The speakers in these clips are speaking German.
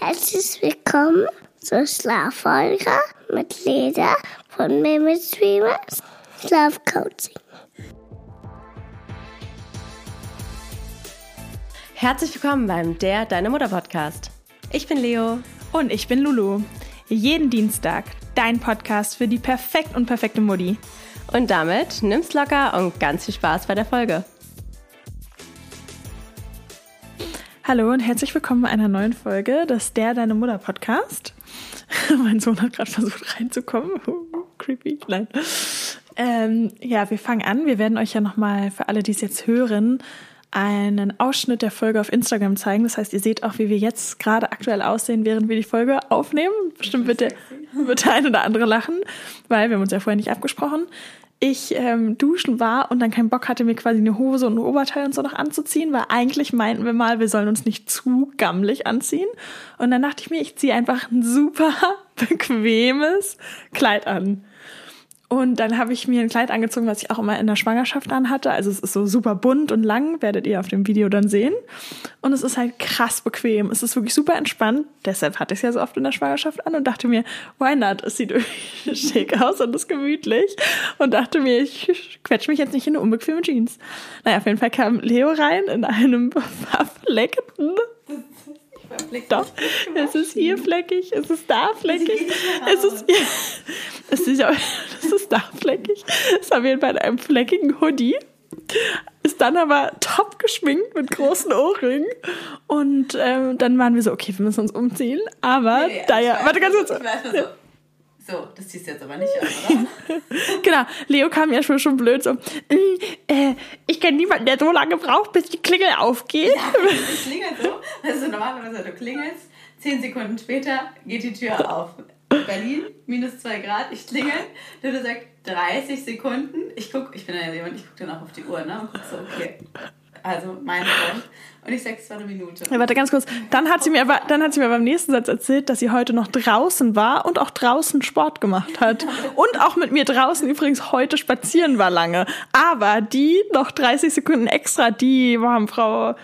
Herzlich willkommen zur Schlaffolge mit Leda von Mimi Streamers Schlafcoaching. Herzlich willkommen beim Der Deine Mutter Podcast. Ich bin Leo. Und ich bin Lulu. Jeden Dienstag dein Podcast für die perfekt und perfekte Mutti. Und damit nimm's locker und ganz viel Spaß bei der Folge. Hallo und herzlich willkommen bei einer neuen Folge des Der Deine Mutter Podcast. mein Sohn hat gerade versucht reinzukommen. Creepy. Nein. Ähm, ja, wir fangen an. Wir werden euch ja nochmal für alle, die es jetzt hören, einen Ausschnitt der Folge auf Instagram zeigen. Das heißt, ihr seht auch, wie wir jetzt gerade aktuell aussehen, während wir die Folge aufnehmen. Bestimmt wird der, wird der ein oder andere lachen, weil wir haben uns ja vorher nicht abgesprochen ich ähm, duschen war und dann keinen Bock hatte, mir quasi eine Hose und ein Oberteil und so noch anzuziehen, weil eigentlich meinten wir mal, wir sollen uns nicht zu gammelig anziehen. Und dann dachte ich mir, ich ziehe einfach ein super bequemes Kleid an. Und dann habe ich mir ein Kleid angezogen, was ich auch immer in der Schwangerschaft anhatte. Also es ist so super bunt und lang, werdet ihr auf dem Video dann sehen. Und es ist halt krass bequem. Es ist wirklich super entspannt. Deshalb hatte ich es ja so oft in der Schwangerschaft an und dachte mir, why not? Es sieht irgendwie schick aus und ist gemütlich. Und dachte mir, ich quetsche mich jetzt nicht in eine unbequeme Jeans. Naja, auf jeden Fall kam Leo rein in einem verfleckten doch, es ist hier fleckig, es ist da fleckig, es ist hier, es ist, es ist da fleckig. Ist auf jeden Fall in einem fleckigen Hoodie. Ist dann aber top geschminkt mit großen Ohrringen. Und ähm, dann waren wir so, okay, wir müssen uns umziehen. Aber nee, nee, da ja, warte ganz kurz. So, das ziehst du jetzt aber nicht an, oder? genau, Leo kam ja schon, schon blöd so, mm, äh, ich kenne niemanden, der so lange braucht, bis die Klingel aufgeht. Ja, es klingelt so, also normalerweise du klingelst, zehn Sekunden später geht die Tür auf. Berlin, minus zwei Grad, ich klingel, du sagst 30 Sekunden, ich guck, ich bin ja jemand, ich guck dann auch auf die Uhr, ne, und guck so, okay, also mein Freund. Und ich sage, es war eine Minute. Ja, warte ganz kurz. Dann hat sie mir aber, dann hat sie mir beim nächsten Satz erzählt, dass sie heute noch draußen war und auch draußen Sport gemacht hat. Und auch mit mir draußen übrigens heute spazieren war lange. Aber die noch 30 Sekunden extra, die haben Frau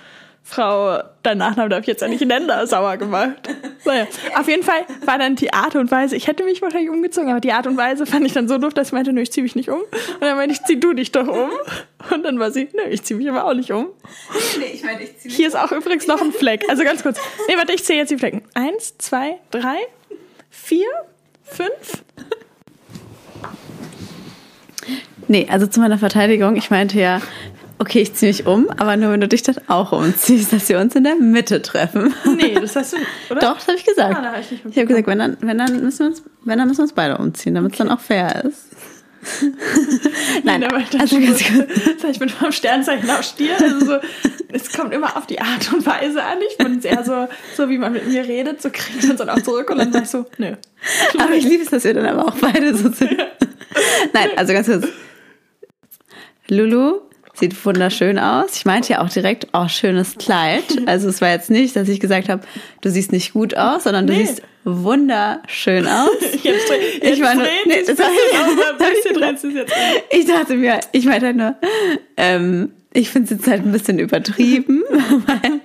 Frau, dein Nachname darf ich jetzt ja nicht nennen, da sauer gemacht. Naja, auf jeden Fall war dann die Art und Weise, ich hätte mich wahrscheinlich umgezogen, aber die Art und Weise fand ich dann so doof, dass ich meinte, nö, ich zieh mich nicht um. Und dann meinte ich, zieh du dich doch um. Und dann war sie, nö, ich zieh mich aber auch nicht um. Nee, ich meinte, ich zieh mich Hier ist auch übrigens noch ein Fleck. Also ganz kurz. Nee, warte, ich zähle jetzt die Flecken. Eins, zwei, drei, vier, fünf. Nee, also zu meiner Verteidigung, ich meinte ja, okay, ich ziehe mich um, aber nur wenn du dich dann auch umziehst, dass wir uns in der Mitte treffen. Nee, das hast du, oder? Doch, das habe ich gesagt. Ah, hab ich ich habe gesagt, wenn dann, wenn dann müssen wir uns, wenn dann müssen wir uns beide umziehen, damit es okay. dann auch fair ist. Nein, Nein aber also ganz kurz. Ich bin vom Sternzeichen auf Stier. Also so, es kommt immer auf die Art und Weise an. Ich bin sehr so, so wie man mit mir redet, so kriegt man es dann auch zurück und dann sage ich so, nö. Aber ich liebe es, dass wir dann aber auch beide so sind. Nein, also ganz kurz. Lulu Sieht wunderschön aus. Ich meinte ja auch direkt, oh, schönes Kleid. Also es war jetzt nicht, dass ich gesagt habe, du siehst nicht gut aus, sondern du nee. siehst wunderschön aus. Jetzt, jetzt ich meine, nee, das ich, ich dachte mir, ich meinte halt nur, ähm, ich finde es jetzt halt ein bisschen übertrieben, weil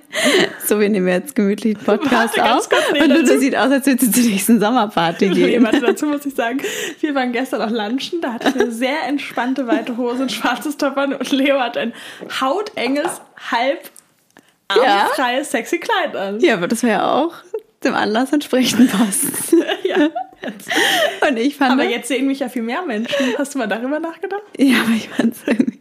so, wir nehmen jetzt gemütlich einen Podcast Warte, auf nee, und Lulu sieht aus, als würde sie zur nächsten Sommerparty gehen. Warte, dazu muss ich sagen, wir waren gestern auch lunchen, da hatte ich eine sehr entspannte weite Hose, ein schwarzes Top an und Leo hat ein hautenges, halb armfreies, ja. sexy Kleid an. Ja, aber das wäre ja auch dem Anlass entsprechend passen. ja. Und ich fand. Aber jetzt sehen mich ja viel mehr Menschen. Hast du mal darüber nachgedacht? Ja, aber ich fand es irgendwie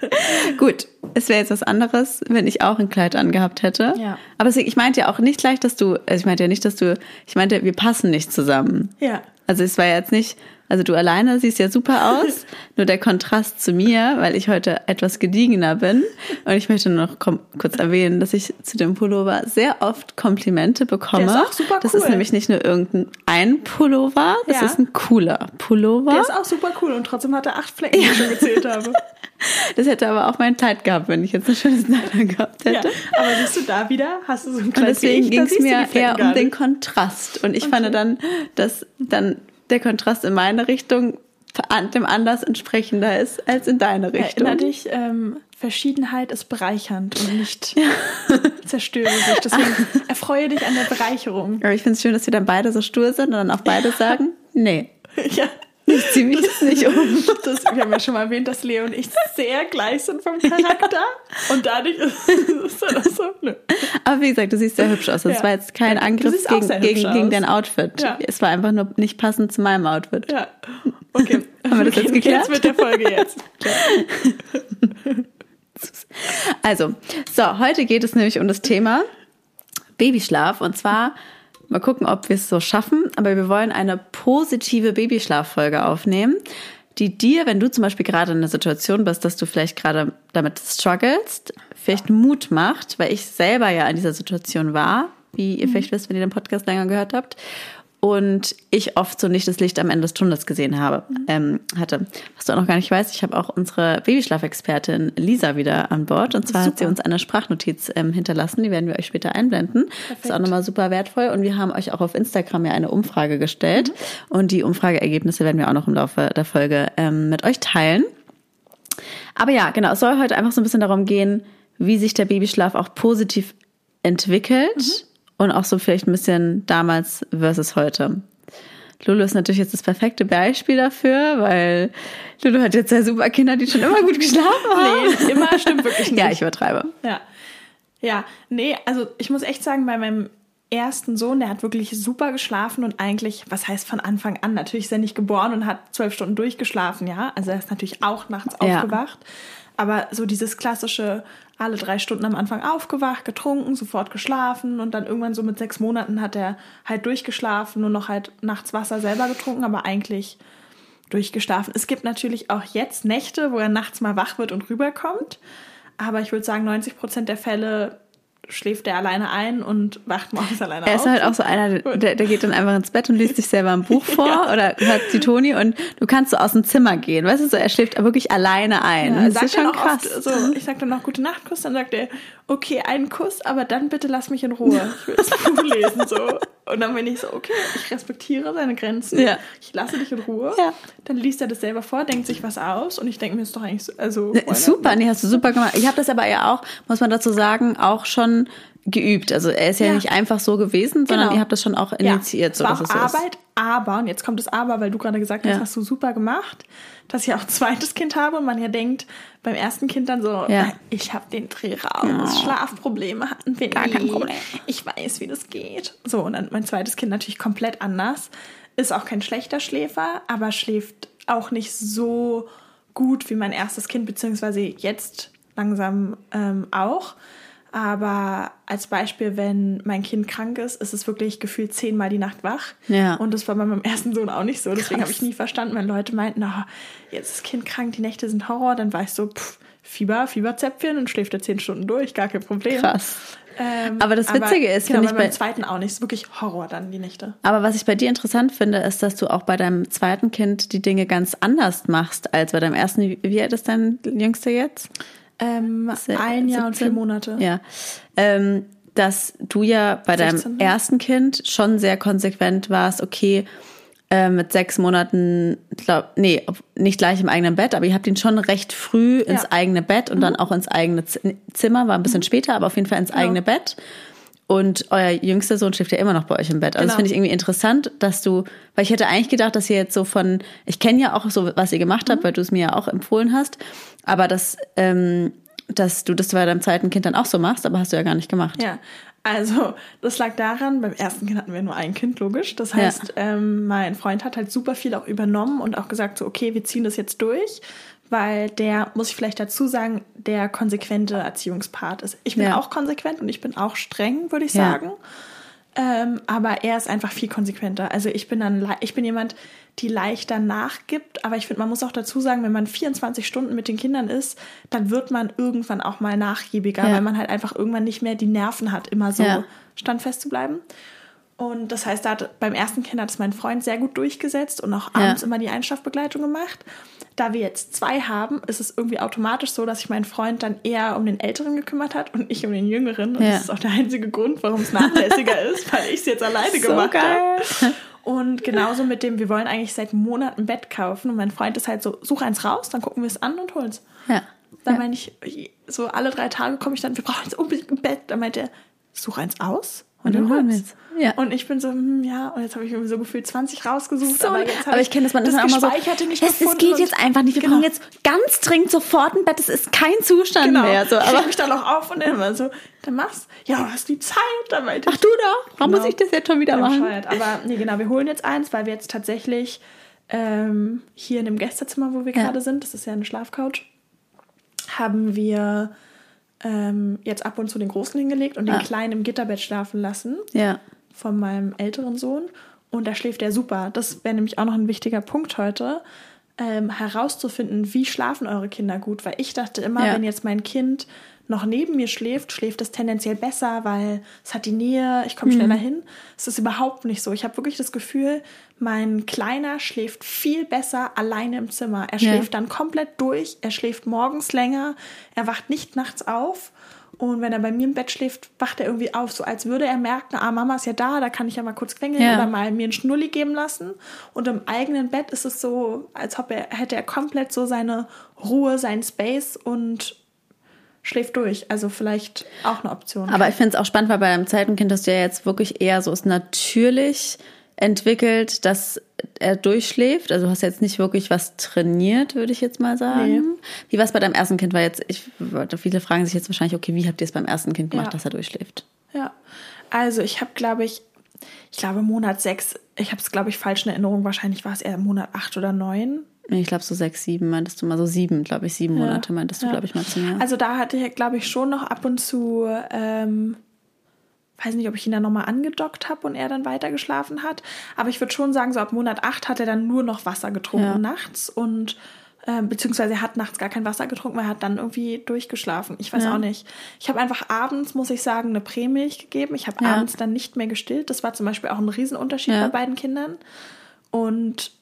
Gut, es wäre jetzt was anderes, wenn ich auch ein Kleid angehabt hätte. Ja. Aber ich meinte ja auch nicht gleich, dass du, also ich meinte ja nicht, dass du, ich meinte, wir passen nicht zusammen. Ja. Also es war jetzt nicht, also du alleine siehst ja super aus, nur der Kontrast zu mir, weil ich heute etwas gediegener bin. Und ich möchte noch kurz erwähnen, dass ich zu dem Pullover sehr oft Komplimente bekomme. Der ist auch super cool. Das ist nämlich nicht nur irgendein Pullover, das ja. ist ein cooler Pullover. Der ist auch super cool und trotzdem hat er acht Flecken, die ich schon gezählt habe. Das hätte aber auch mein Kleid gehabt, wenn ich jetzt ein schönes Kleid gehabt hätte. Ja, aber siehst du da wieder, hast du so ein Kleid Und deswegen ging es mir eher um den Kontrast. Und ich okay. fand dann, dass dann der Kontrast in meine Richtung dem Anlass entsprechender ist als in deine Richtung. Erinner dich, ähm, Verschiedenheit ist bereichernd und nicht zerstörerisch. Deswegen erfreue dich an der Bereicherung. Aber ich finde es schön, dass wir dann beide so stur sind und dann auch beide sagen, nee. Ja. Ich ziehe mich jetzt nicht um. Das, wir haben ja schon mal erwähnt, dass Leo und ich sehr gleich sind vom Charakter. Und dadurch ist dann auch so. Nö. Aber wie gesagt, du siehst sehr hübsch aus. Das Ja. war jetzt kein Angriff gegen, gegen, gegen dein Outfit. Ja. Es war einfach nur nicht passend zu meinem Outfit. Ja. Okay. Haben wir das jetzt geklärt? Jetzt mit der Folge jetzt. Also, so, heute geht es nämlich um das Thema Babyschlaf. Und zwar, mal gucken, ob wir es so schaffen, aber wir wollen eine positive Babyschlaffolge aufnehmen, die dir, wenn du zum Beispiel gerade in einer Situation bist, dass du vielleicht gerade damit strugglest, vielleicht Mut macht, weil ich selber ja in dieser Situation war, wie ihr vielleicht wisst, wenn ihr den Podcast länger gehört habt. Und ich oft so nicht das Licht am Ende des Tunnels gesehen habe, ähm, hatte. Was du auch noch gar nicht weißt, ich habe auch unsere Babyschlafexpertin Lisa wieder an Bord. Und zwar hat sie uns eine Sprachnotiz ähm, hinterlassen, die werden wir euch später einblenden. Das ist auch nochmal super wertvoll. Und wir haben euch auch auf Instagram ja eine Umfrage gestellt. Und die Umfrageergebnisse werden wir auch noch im Laufe der Folge ähm, mit euch teilen. Aber ja, genau, es soll heute einfach so ein bisschen darum gehen, wie sich der Babyschlaf auch positiv entwickelt und auch so vielleicht ein bisschen damals versus heute. Lulu ist natürlich jetzt das perfekte Beispiel dafür, weil Lulu hat jetzt ja super Kinder, die schon immer gut geschlafen haben. Nee, immer stimmt wirklich nicht. Ja, ich übertreibe. Ja. Ja, nee, also ich muss echt sagen, bei meinem ersten Sohn, der hat wirklich super geschlafen und eigentlich, was heißt von Anfang an? Natürlich ist er nicht geboren und hat zwölf Stunden durchgeschlafen, ja. Also er ist natürlich auch nachts Ja. aufgewacht. Aber so dieses klassische, alle drei Stunden am Anfang aufgewacht, getrunken, sofort geschlafen und dann irgendwann so mit sechs Monaten hat er halt durchgeschlafen und noch halt nachts Wasser selber getrunken, aber eigentlich durchgeschlafen. Es gibt natürlich auch jetzt Nächte, wo er nachts mal wach wird und rüberkommt. Aber ich würde sagen, 90 Prozent der Fälle schläft er alleine ein und wacht morgens alleine Er auf. ist halt auch so einer, der, der geht dann einfach ins Bett und liest sich selber ein Buch vor oder hört die Toni und du kannst so aus dem Zimmer gehen. Weißt du, so, er schläft wirklich alleine ein. Ja, er das ist schon krass. Oft, so, ich sag dann noch gute Nacht Kuss, dann sagt er, okay, einen Kuss, aber dann bitte lass mich in Ruhe. Ich will das Buch lesen so. Und dann bin ich so, okay, ich respektiere seine Grenzen. Ja. Ich lasse dich in Ruhe. Ja. Dann liest er das selber vor, denkt sich was aus und ich denke mir, ist doch eigentlich so, also not? Super, nee, hast du super gemacht. Ich habe das aber ja auch, muss man dazu sagen, auch schon geübt. Also er ist ja, Ja. nicht einfach so gewesen, sondern Genau. ihr habt das schon auch initiiert, so es war auch es so ist. Arbeit, aber, und jetzt kommt das Aber, weil du gerade gesagt hast, Ja. hast du super gemacht, dass ich auch ein zweites Kind habe und man ja denkt, beim ersten Kind dann so, Ja. ich habe den Dreh raus, Schlafprobleme hatten wir Gar nie. kein Problem. Ich weiß, wie das geht. So, und dann mein zweites Kind natürlich komplett anders. Ist auch kein schlechter Schläfer, aber schläft auch nicht so gut wie mein erstes Kind, beziehungsweise jetzt langsam ähm, auch. Aber als Beispiel, wenn mein Kind krank ist, ist es wirklich gefühlt zehnmal die Nacht wach. Ja. Und das war bei meinem ersten Sohn auch nicht so. Deswegen habe ich nie verstanden, wenn Leute meinten, oh, jetzt ist das Kind krank, die Nächte sind Horror. Dann war ich so, pff, Fieber, Fieberzäpfchen und schläft er zehn Stunden durch, gar kein Problem. Krass. Ähm, Aber das Witzige ist, genau, ich, bei meinem zweiten auch nicht. Es ist wirklich Horror dann, die Nächte. Aber was ich bei dir interessant finde, ist, dass du auch bei deinem zweiten Kind die Dinge ganz anders machst als bei deinem ersten. Wie wie alt ist dein Jüngster jetzt? Ähm, ein Jahr und 17? vier Monate. Ja. Ähm, dass du ja bei 16, deinem ne? ersten Kind schon sehr konsequent warst, okay, äh, mit sechs Monaten, glaub, nee, nicht gleich im eigenen Bett, aber ihr habt ihn schon recht früh ins Ja. eigene Bett und dann auch ins eigene Z Zimmer, war ein bisschen später, aber auf jeden Fall ins eigene Bett. Und euer jüngster Sohn schläft ja immer noch bei euch im Bett. Also das Genau. finde ich irgendwie interessant, dass du, weil ich hätte eigentlich gedacht, dass ihr jetzt so von, ich kenne ja auch so, was ihr gemacht habt, weil du es mir ja auch empfohlen hast, aber dass, ähm, dass du das bei deinem zweiten Kind dann auch so machst, aber hast du ja gar nicht gemacht. Ja, also das lag daran, beim ersten Kind hatten wir nur ein Kind, logisch. Das Ja. heißt, ähm, mein Freund hat halt super viel auch übernommen und auch gesagt, so, okay, wir ziehen das jetzt durch, weil der, muss ich vielleicht dazu sagen, der konsequente Erziehungspart ist. Ich bin Ja. auch konsequent und ich bin auch streng, würde ich Ja. sagen. Ähm, aber er ist einfach viel konsequenter. Also ich bin dann, ich bin jemand, die leichter nachgibt. Aber ich finde, man muss auch dazu sagen, wenn man 24 Stunden mit den Kindern ist, dann wird man irgendwann auch mal nachgiebiger, Ja. weil man halt einfach irgendwann nicht mehr die Nerven hat, immer so standfest zu bleiben. Und das heißt, da hat, beim ersten Kind hat es mein Freund sehr gut durchgesetzt und auch Ja. abends immer die Einschlafbegleitung gemacht. Da wir jetzt zwei haben, ist es irgendwie automatisch so, dass sich mein Freund dann eher um den Älteren gekümmert hat und ich um den Jüngeren. Und Ja. das ist auch der einzige Grund, warum es nachlässiger ist, weil ich es jetzt alleine So gemacht habe. Und genauso mit dem, wir wollen eigentlich seit Monaten ein Bett kaufen und mein Freund ist halt so, such eins raus, dann gucken wir es an und holen es. Ja. Dann ja. meine ich, so alle drei Tage komme ich dann, wir brauchen jetzt unbedingt ein Bett. Dann meint er, such eins aus und, dann holen wir es. Ja. Und ich bin so, hm, ja, und jetzt habe ich irgendwie so gefühlt 20 rausgesucht. So, aber, aber ich kenne das, man das ist auch mal so, nicht es, es geht jetzt einfach nicht. Genau. Wir brauchen jetzt ganz dringend sofort ein Bett. Das ist kein Zustand genau. mehr. So, aber ich mich dann auch auf und immer so, dann machst ja, du hast die Zeit. Dann Ach du doch, warum genau. muss ich das jetzt schon wieder machen? Aber nee, genau, wir holen jetzt eins, weil wir jetzt tatsächlich ähm, hier in dem Gästezimmer, wo wir ja. gerade sind, das ist ja eine Schlafcouch, haben wir ähm, jetzt ab und zu den Großen hingelegt und den ah. Kleinen im Gitterbett schlafen lassen. Ja. Von meinem älteren Sohn. Und da schläft er super. Das wäre nämlich auch noch ein wichtiger Punkt heute, ähm, herauszufinden, wie schlafen eure Kinder gut. Weil ich dachte immer, ja. wenn jetzt mein Kind noch neben mir schläft, schläft es tendenziell besser, weil es hat die Nähe, ich komme mhm. schneller hin. Es ist überhaupt nicht so. Ich habe wirklich das Gefühl, mein Kleiner schläft viel besser alleine im Zimmer. Er schläft ja. dann komplett durch, er schläft morgens länger, er wacht nicht nachts auf. Und wenn er bei mir im Bett schläft, wacht er irgendwie auf, so als würde er merken, ah, Mama ist ja da, da kann ich ja mal kurz quengeln ja. oder mal mir einen Schnulli geben lassen. Und im eigenen Bett ist es so, als ob er hätte er komplett so seine Ruhe, seinen Space und schläft durch. Also vielleicht auch eine Option. Aber ich finde es auch spannend, weil bei einem zweiten Kind hast du ja jetzt wirklich eher so ist natürlich entwickelt, dass er durchschläft. Also du hast jetzt nicht wirklich was trainiert, würde ich jetzt mal sagen. Nee. Wie war es bei deinem ersten Kind? Weil jetzt, ich, viele fragen sich jetzt wahrscheinlich, okay, wie habt ihr es beim ersten Kind gemacht, ja. dass er durchschläft? Ja, also ich habe, glaube ich, ich glaube Monat sechs, ich habe es, glaube ich, falsch in Erinnerung, wahrscheinlich war es eher Monat acht oder neun. Ich glaube so sechs, sieben meintest du mal, so sieben, glaube ich, sieben ja. Monate meintest du, ja. glaube ich, mal zu mir. Also da hatte ich, glaube ich, schon noch ab und zu, ähm, weiß nicht, ob ich ihn dann nochmal angedockt habe und er dann weiter geschlafen hat. Aber ich würde schon sagen, so ab Monat acht hat er dann nur noch Wasser getrunken ja. nachts und äh, beziehungsweise er hat nachts gar kein Wasser getrunken, weil er hat dann irgendwie durchgeschlafen. Ich weiß auch nicht. Ich habe einfach abends, muss ich sagen, eine Prämilch gegeben. Ich habe abends dann nicht mehr gestillt. Das war zum Beispiel auch ein Riesenunterschied bei beiden Kindern. Und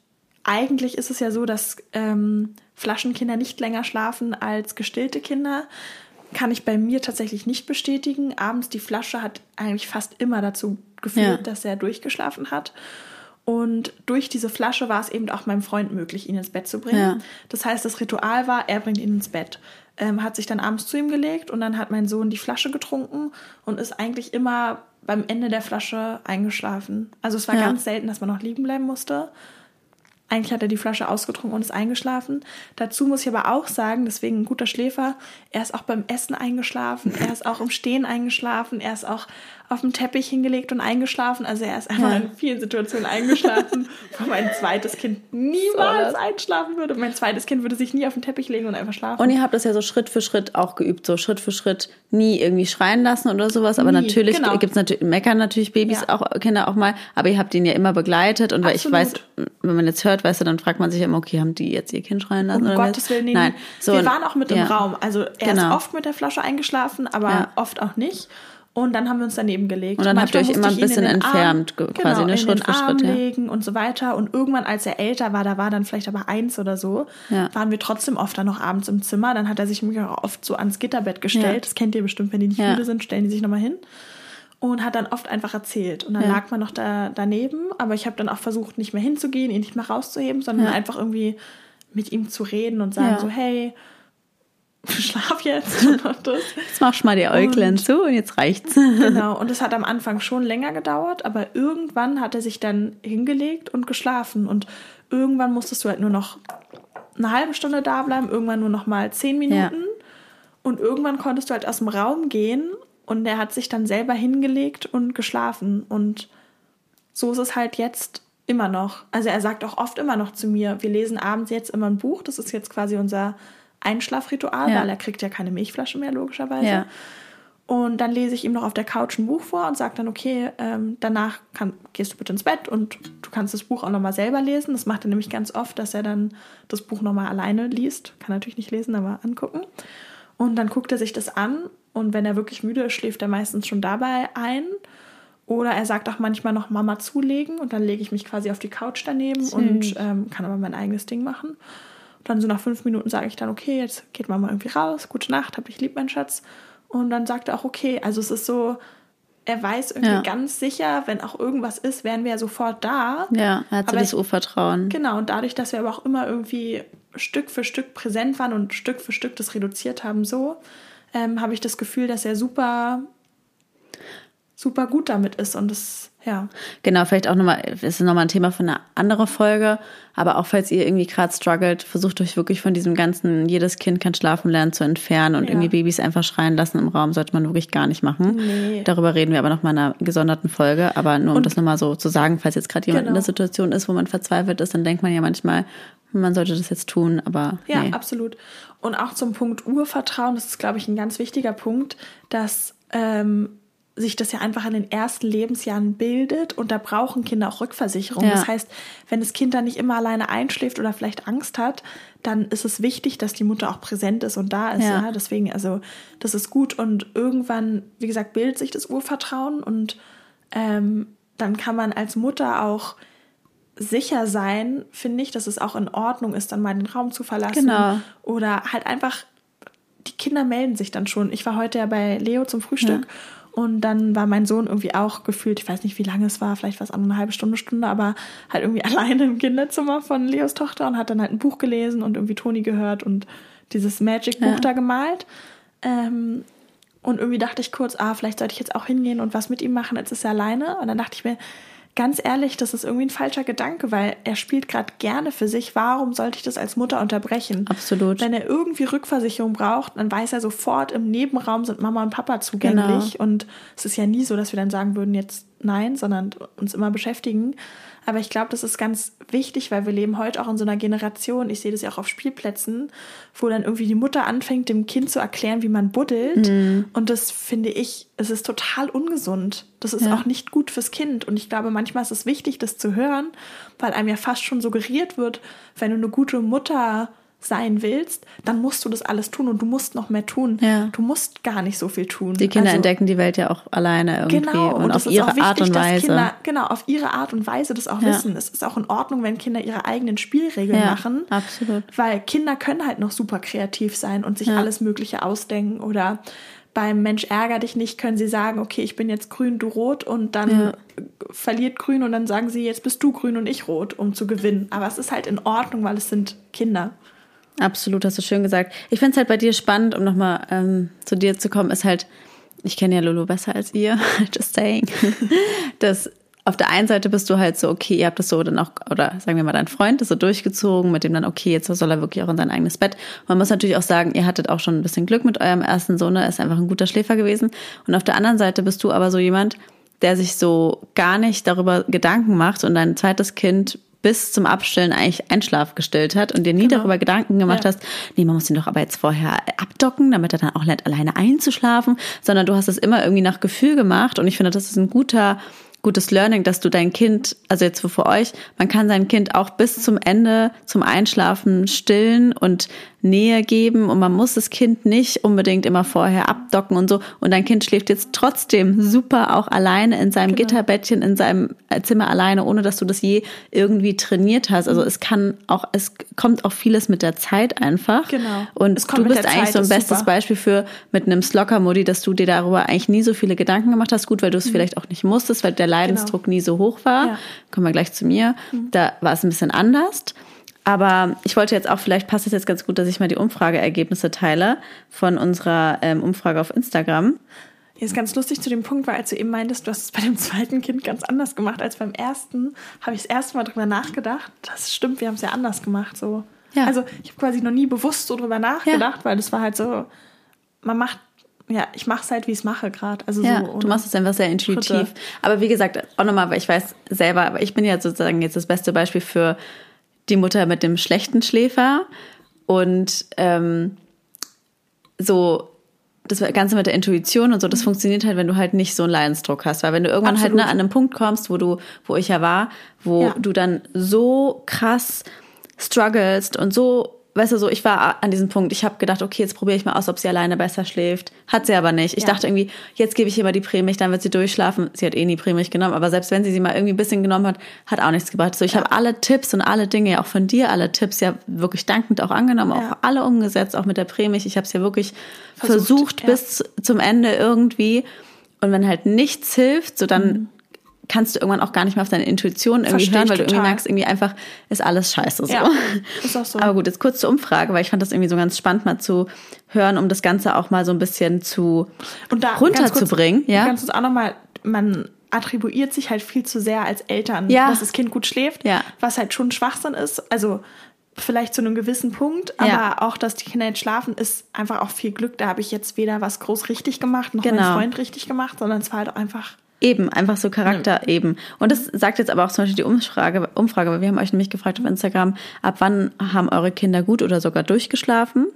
eigentlich ist es ja so, dass ähm, Flaschenkinder nicht länger schlafen als gestillte Kinder. Kann ich bei mir tatsächlich nicht bestätigen. Abends die Flasche hat eigentlich fast immer dazu geführt, ja. dass er durchgeschlafen hat. Und durch diese Flasche war es eben auch meinem Freund möglich, ihn ins Bett zu bringen. Ja. Das heißt, das Ritual war, er bringt ihn ins Bett. Ähm, hat sich dann abends zu ihm gelegt und dann hat mein Sohn die Flasche getrunken und ist eigentlich immer beim Ende der Flasche eingeschlafen. Also es war ja. ganz selten, dass man noch liegen bleiben musste. Eigentlich hat er die Flasche ausgetrunken und ist eingeschlafen. Dazu muss ich aber auch sagen, deswegen ein guter Schläfer, er ist auch beim Essen eingeschlafen, er ist auch im Stehen eingeschlafen, er ist auch auf dem Teppich hingelegt und eingeschlafen. Also er ist einfach ja. in vielen Situationen eingeschlafen, wo mein zweites Kind niemals so, einschlafen würde. Mein zweites Kind würde sich nie auf den Teppich legen und einfach schlafen. Und ihr habt das ja so Schritt für Schritt auch geübt, so Schritt für Schritt nie irgendwie schreien lassen oder sowas. Aber nie. natürlich genau. gibt es natürlich, meckern natürlich Babys ja. auch, Kinder auch mal, aber ihr habt ihn ja immer begleitet und weil ich weiß, wenn man jetzt hört, weißt du, dann fragt man sich immer, okay, haben die jetzt ihr Kind schreien lassen? Um oder Gottes Willen, nee, Nein. So, Wir waren auch mit ja. im Raum. Also er genau. ist oft mit der Flasche eingeschlafen, aber oft auch nicht. Und dann haben wir uns daneben gelegt. Und dann habt ihr euch immer ein bisschen entfernt, Arm, quasi, genau, ne, Schritt für Schritt. Ja. legen und so weiter. Und irgendwann, als er älter war, da war dann vielleicht aber eins oder so, ja. waren wir trotzdem oft dann noch abends im Zimmer. Dann hat er sich mich auch oft so ans Gitterbett gestellt. Ja. Das kennt ihr bestimmt, wenn die nicht müde sind, stellen die sich nochmal hin. Und hat dann oft einfach erzählt. Und dann lag man noch da daneben. Aber ich habe dann auch versucht, nicht mehr hinzugehen, ihn nicht mehr rauszuheben, sondern einfach irgendwie mit ihm zu reden und sagen so, hey, schlaf jetzt. jetzt machst du mal die Äuglein zu und jetzt reicht's. Genau, und es hat am Anfang schon länger gedauert, aber irgendwann hat er sich dann hingelegt und geschlafen. Und irgendwann musstest du halt nur noch eine halbe Stunde da bleiben, irgendwann nur noch mal zehn Minuten. Ja. Und irgendwann konntest du halt aus dem Raum gehen und er hat sich dann selber hingelegt und geschlafen. Und so ist es halt jetzt immer noch. Also er sagt auch oft immer noch zu mir, wir lesen abends jetzt immer ein Buch. Das ist jetzt quasi unser Einschlafritual, ja. weil er kriegt ja keine Milchflasche mehr, logischerweise. Ja. Und dann lese ich ihm noch auf der Couch ein Buch vor und sage dann, okay, ähm, danach kann, gehst du bitte ins Bett und du kannst das Buch auch nochmal selber lesen. Das macht er nämlich ganz oft, dass er dann das Buch nochmal alleine liest. Kann natürlich nicht lesen, aber angucken. Und dann guckt er sich das an und wenn er wirklich müde ist, schläft er meistens schon dabei ein. Oder er sagt auch manchmal noch Mama zulegen und dann lege ich mich quasi auf die Couch daneben Schön. und ähm, kann aber mein eigenes Ding machen dann so nach fünf Minuten sage ich dann, okay, jetzt geht Mama irgendwie raus, gute Nacht, hab dich lieb, mein Schatz. Und dann sagt er auch, okay, also es ist so, er weiß irgendwie ja. ganz sicher, wenn auch irgendwas ist, wären wir ja sofort da. Ja, er hat so das Urvertrauen. Genau, und dadurch, dass wir aber auch immer irgendwie Stück für Stück präsent waren und Stück für Stück das reduziert haben, so ähm, habe ich das Gefühl, dass er super, super gut damit ist und das ja. Genau, vielleicht auch nochmal, das ist nochmal ein Thema für eine andere Folge, aber auch falls ihr irgendwie gerade struggelt, versucht euch wirklich von diesem ganzen, jedes Kind kann schlafen lernen zu entfernen und ja. irgendwie Babys einfach schreien lassen im Raum, sollte man wirklich gar nicht machen. Nee. Darüber reden wir aber nochmal in einer gesonderten Folge, aber nur um und, das nochmal so zu sagen, falls jetzt gerade jemand genau. in der Situation ist, wo man verzweifelt ist, dann denkt man ja manchmal, man sollte das jetzt tun, aber. Ja, nee. absolut. Und auch zum Punkt Urvertrauen, das ist, glaube ich, ein ganz wichtiger Punkt, dass ähm, sich das ja einfach in den ersten Lebensjahren bildet und da brauchen Kinder auch Rückversicherung. Ja. Das heißt, wenn das Kind dann nicht immer alleine einschläft oder vielleicht Angst hat, dann ist es wichtig, dass die Mutter auch präsent ist und da ist. Ja. ja. Deswegen, also das ist gut und irgendwann, wie gesagt, bildet sich das Urvertrauen und ähm, dann kann man als Mutter auch sicher sein, finde ich, dass es auch in Ordnung ist, dann mal den Raum zu verlassen. Genau. Oder halt einfach, die Kinder melden sich dann schon. Ich war heute ja bei Leo zum Frühstück ja. Und dann war mein Sohn irgendwie auch gefühlt, ich weiß nicht, wie lange es war, vielleicht war es eine halbe Stunde, Stunde, aber halt irgendwie alleine im Kinderzimmer von Leos Tochter und hat dann halt ein Buch gelesen und irgendwie Toni gehört und dieses Magic-Buch ja. da gemalt. Ähm, und irgendwie dachte ich kurz, ah, vielleicht sollte ich jetzt auch hingehen und was mit ihm machen, jetzt ist er alleine. Und dann dachte ich mir, ganz ehrlich, das ist irgendwie ein falscher Gedanke, weil er spielt gerade gerne für sich. Warum sollte ich das als Mutter unterbrechen? Absolut. Wenn er irgendwie Rückversicherung braucht, dann weiß er sofort, im Nebenraum sind Mama und Papa zugänglich. Genau. Und es ist ja nie so, dass wir dann sagen würden, jetzt nein, sondern uns immer beschäftigen. Aber ich glaube, das ist ganz wichtig, weil wir leben heute auch in so einer Generation, ich sehe das ja auch auf Spielplätzen, wo dann irgendwie die Mutter anfängt, dem Kind zu erklären, wie man buddelt. Mhm. Und das finde ich, es ist total ungesund. Das ist ja. auch nicht gut fürs Kind. Und ich glaube, manchmal ist es wichtig, das zu hören, weil einem ja fast schon suggeriert wird, wenn du eine gute Mutter sein willst, dann musst du das alles tun und du musst noch mehr tun. Ja. Du musst gar nicht so viel tun. Die Kinder also, entdecken die Welt ja auch alleine irgendwie genau, und, und auf ihre wichtig, Art und Weise. Kinder, genau, auf ihre Art und Weise das auch ja. wissen. Es ist auch in Ordnung, wenn Kinder ihre eigenen Spielregeln ja, machen. Absolut. Weil Kinder können halt noch super kreativ sein und sich alles Mögliche ausdenken oder beim Mensch ärger dich nicht können sie sagen, okay, ich bin jetzt grün, du rot und dann verliert grün und dann sagen sie, jetzt bist du grün und ich rot, um zu gewinnen. Aber es ist halt in Ordnung, weil es sind Kinder. Absolut, hast du schön gesagt. Ich finde es halt bei dir spannend, um nochmal ähm, zu dir zu kommen, ist halt, ich kenne ja Lolo besser als ihr, just saying, dass auf der einen Seite bist du halt so, okay, ihr habt das so dann auch, oder sagen wir mal, dein Freund ist so durchgezogen, mit dem dann, okay, jetzt soll er wirklich auch in sein eigenes Bett. Man muss natürlich auch sagen, ihr hattet auch schon ein bisschen Glück mit eurem ersten Sohn, er ist einfach ein guter Schläfer gewesen. Und auf der anderen Seite bist du aber so jemand, der sich so gar nicht darüber Gedanken macht und dein zweites Kind bis zum Abstillen eigentlich Einschlaf gestillt hat und dir nie genau. darüber Gedanken gemacht ja. hast, nee, man muss ihn doch aber jetzt vorher abdocken, damit er dann auch lernt, alleine einzuschlafen, sondern du hast es immer irgendwie nach Gefühl gemacht und ich finde, das ist ein guter gutes Learning, dass du dein Kind, also jetzt für euch, man kann sein Kind auch bis zum Ende, zum Einschlafen stillen und Nähe geben und man muss das Kind nicht unbedingt immer vorher abdocken und so. Und dein Kind schläft jetzt trotzdem super auch alleine in seinem genau. Gitterbettchen, in seinem Zimmer alleine, ohne dass du das je irgendwie trainiert hast. Also es kann auch, es kommt auch vieles mit der Zeit einfach. Genau. Und du bist eigentlich Zeit, so ein bestes super. Beispiel für mit einem Slocker-Modi, dass du dir darüber eigentlich nie so viele Gedanken gemacht hast. Gut, weil du es mhm. vielleicht auch nicht musstest, weil der Leidensdruck genau. nie so hoch war. Ja. Kommen wir gleich zu mir. Mhm. Da war es ein bisschen anders. Aber ich wollte jetzt auch, vielleicht passt es jetzt ganz gut, dass ich mal die Umfrageergebnisse teile von unserer ähm, Umfrage auf Instagram. Hier ist ganz lustig zu dem Punkt, weil als du eben meintest, du hast es bei dem zweiten Kind ganz anders gemacht als beim ersten, habe ich das erste Mal drüber nachgedacht. Das stimmt, wir haben es ja anders gemacht. So. Ja. Also ich habe quasi noch nie bewusst so drüber nachgedacht, ja. weil das war halt so, man macht ja, ich mache es halt, wie ich es mache gerade. Also ja, so du machst es einfach sehr intuitiv. Schritte. Aber wie gesagt, auch nochmal, weil ich weiß selber, aber ich bin ja sozusagen jetzt das beste Beispiel für die Mutter mit dem schlechten Schläfer und ähm, so das Ganze mit der Intuition und so, das mhm. funktioniert halt, wenn du halt nicht so einen Leidensdruck hast. Weil wenn du irgendwann Absolut. halt ne, an einem Punkt kommst, wo du, wo ich ja war, wo ja. du dann so krass strugglest und so weißt du so, ich war an diesem Punkt, ich habe gedacht, okay, jetzt probiere ich mal aus, ob sie alleine besser schläft. Hat sie aber nicht. Ich ja. dachte irgendwie, jetzt gebe ich ihr mal die Prämilch, dann wird sie durchschlafen. Sie hat eh nie Prämilch genommen, aber selbst wenn sie sie mal irgendwie ein bisschen genommen hat, hat auch nichts gebracht. So, ich ja. habe alle Tipps und alle Dinge, auch von dir alle Tipps ja wirklich dankend auch angenommen, ja. auch alle umgesetzt, auch mit der Prämilch. Ich habe es ja wirklich versucht, versucht bis zum Ende irgendwie. Und wenn halt nichts hilft, so dann mhm kannst du irgendwann auch gar nicht mehr auf deine Intuition irgendwie Versteh hören, weil du irgendwie total. merkst, irgendwie einfach ist alles scheiße so. Ja, ist auch so. Aber gut, jetzt kurz zur Umfrage, weil ich fand das irgendwie so ganz spannend mal zu hören, um das Ganze auch mal so ein bisschen zu Und da runterzubringen. Ganz kurz, ja? Ganz kurz auch nochmal, man attribuiert sich halt viel zu sehr als Eltern, Ja. dass das Kind gut schläft, Ja. was halt schon Schwachsinn ist. Also vielleicht zu einem gewissen Punkt, aber Ja. auch, dass die Kinder jetzt schlafen, ist einfach auch viel Glück. Da habe ich jetzt weder was groß richtig gemacht, noch Genau. mein Freund richtig gemacht, sondern es war halt auch einfach Eben, einfach so Charakter eben. Und das sagt jetzt aber auch zum Beispiel die Umfrage, Umfrage, weil wir haben euch nämlich gefragt auf Instagram, ab wann haben eure Kinder gut oder sogar durchgeschlafen?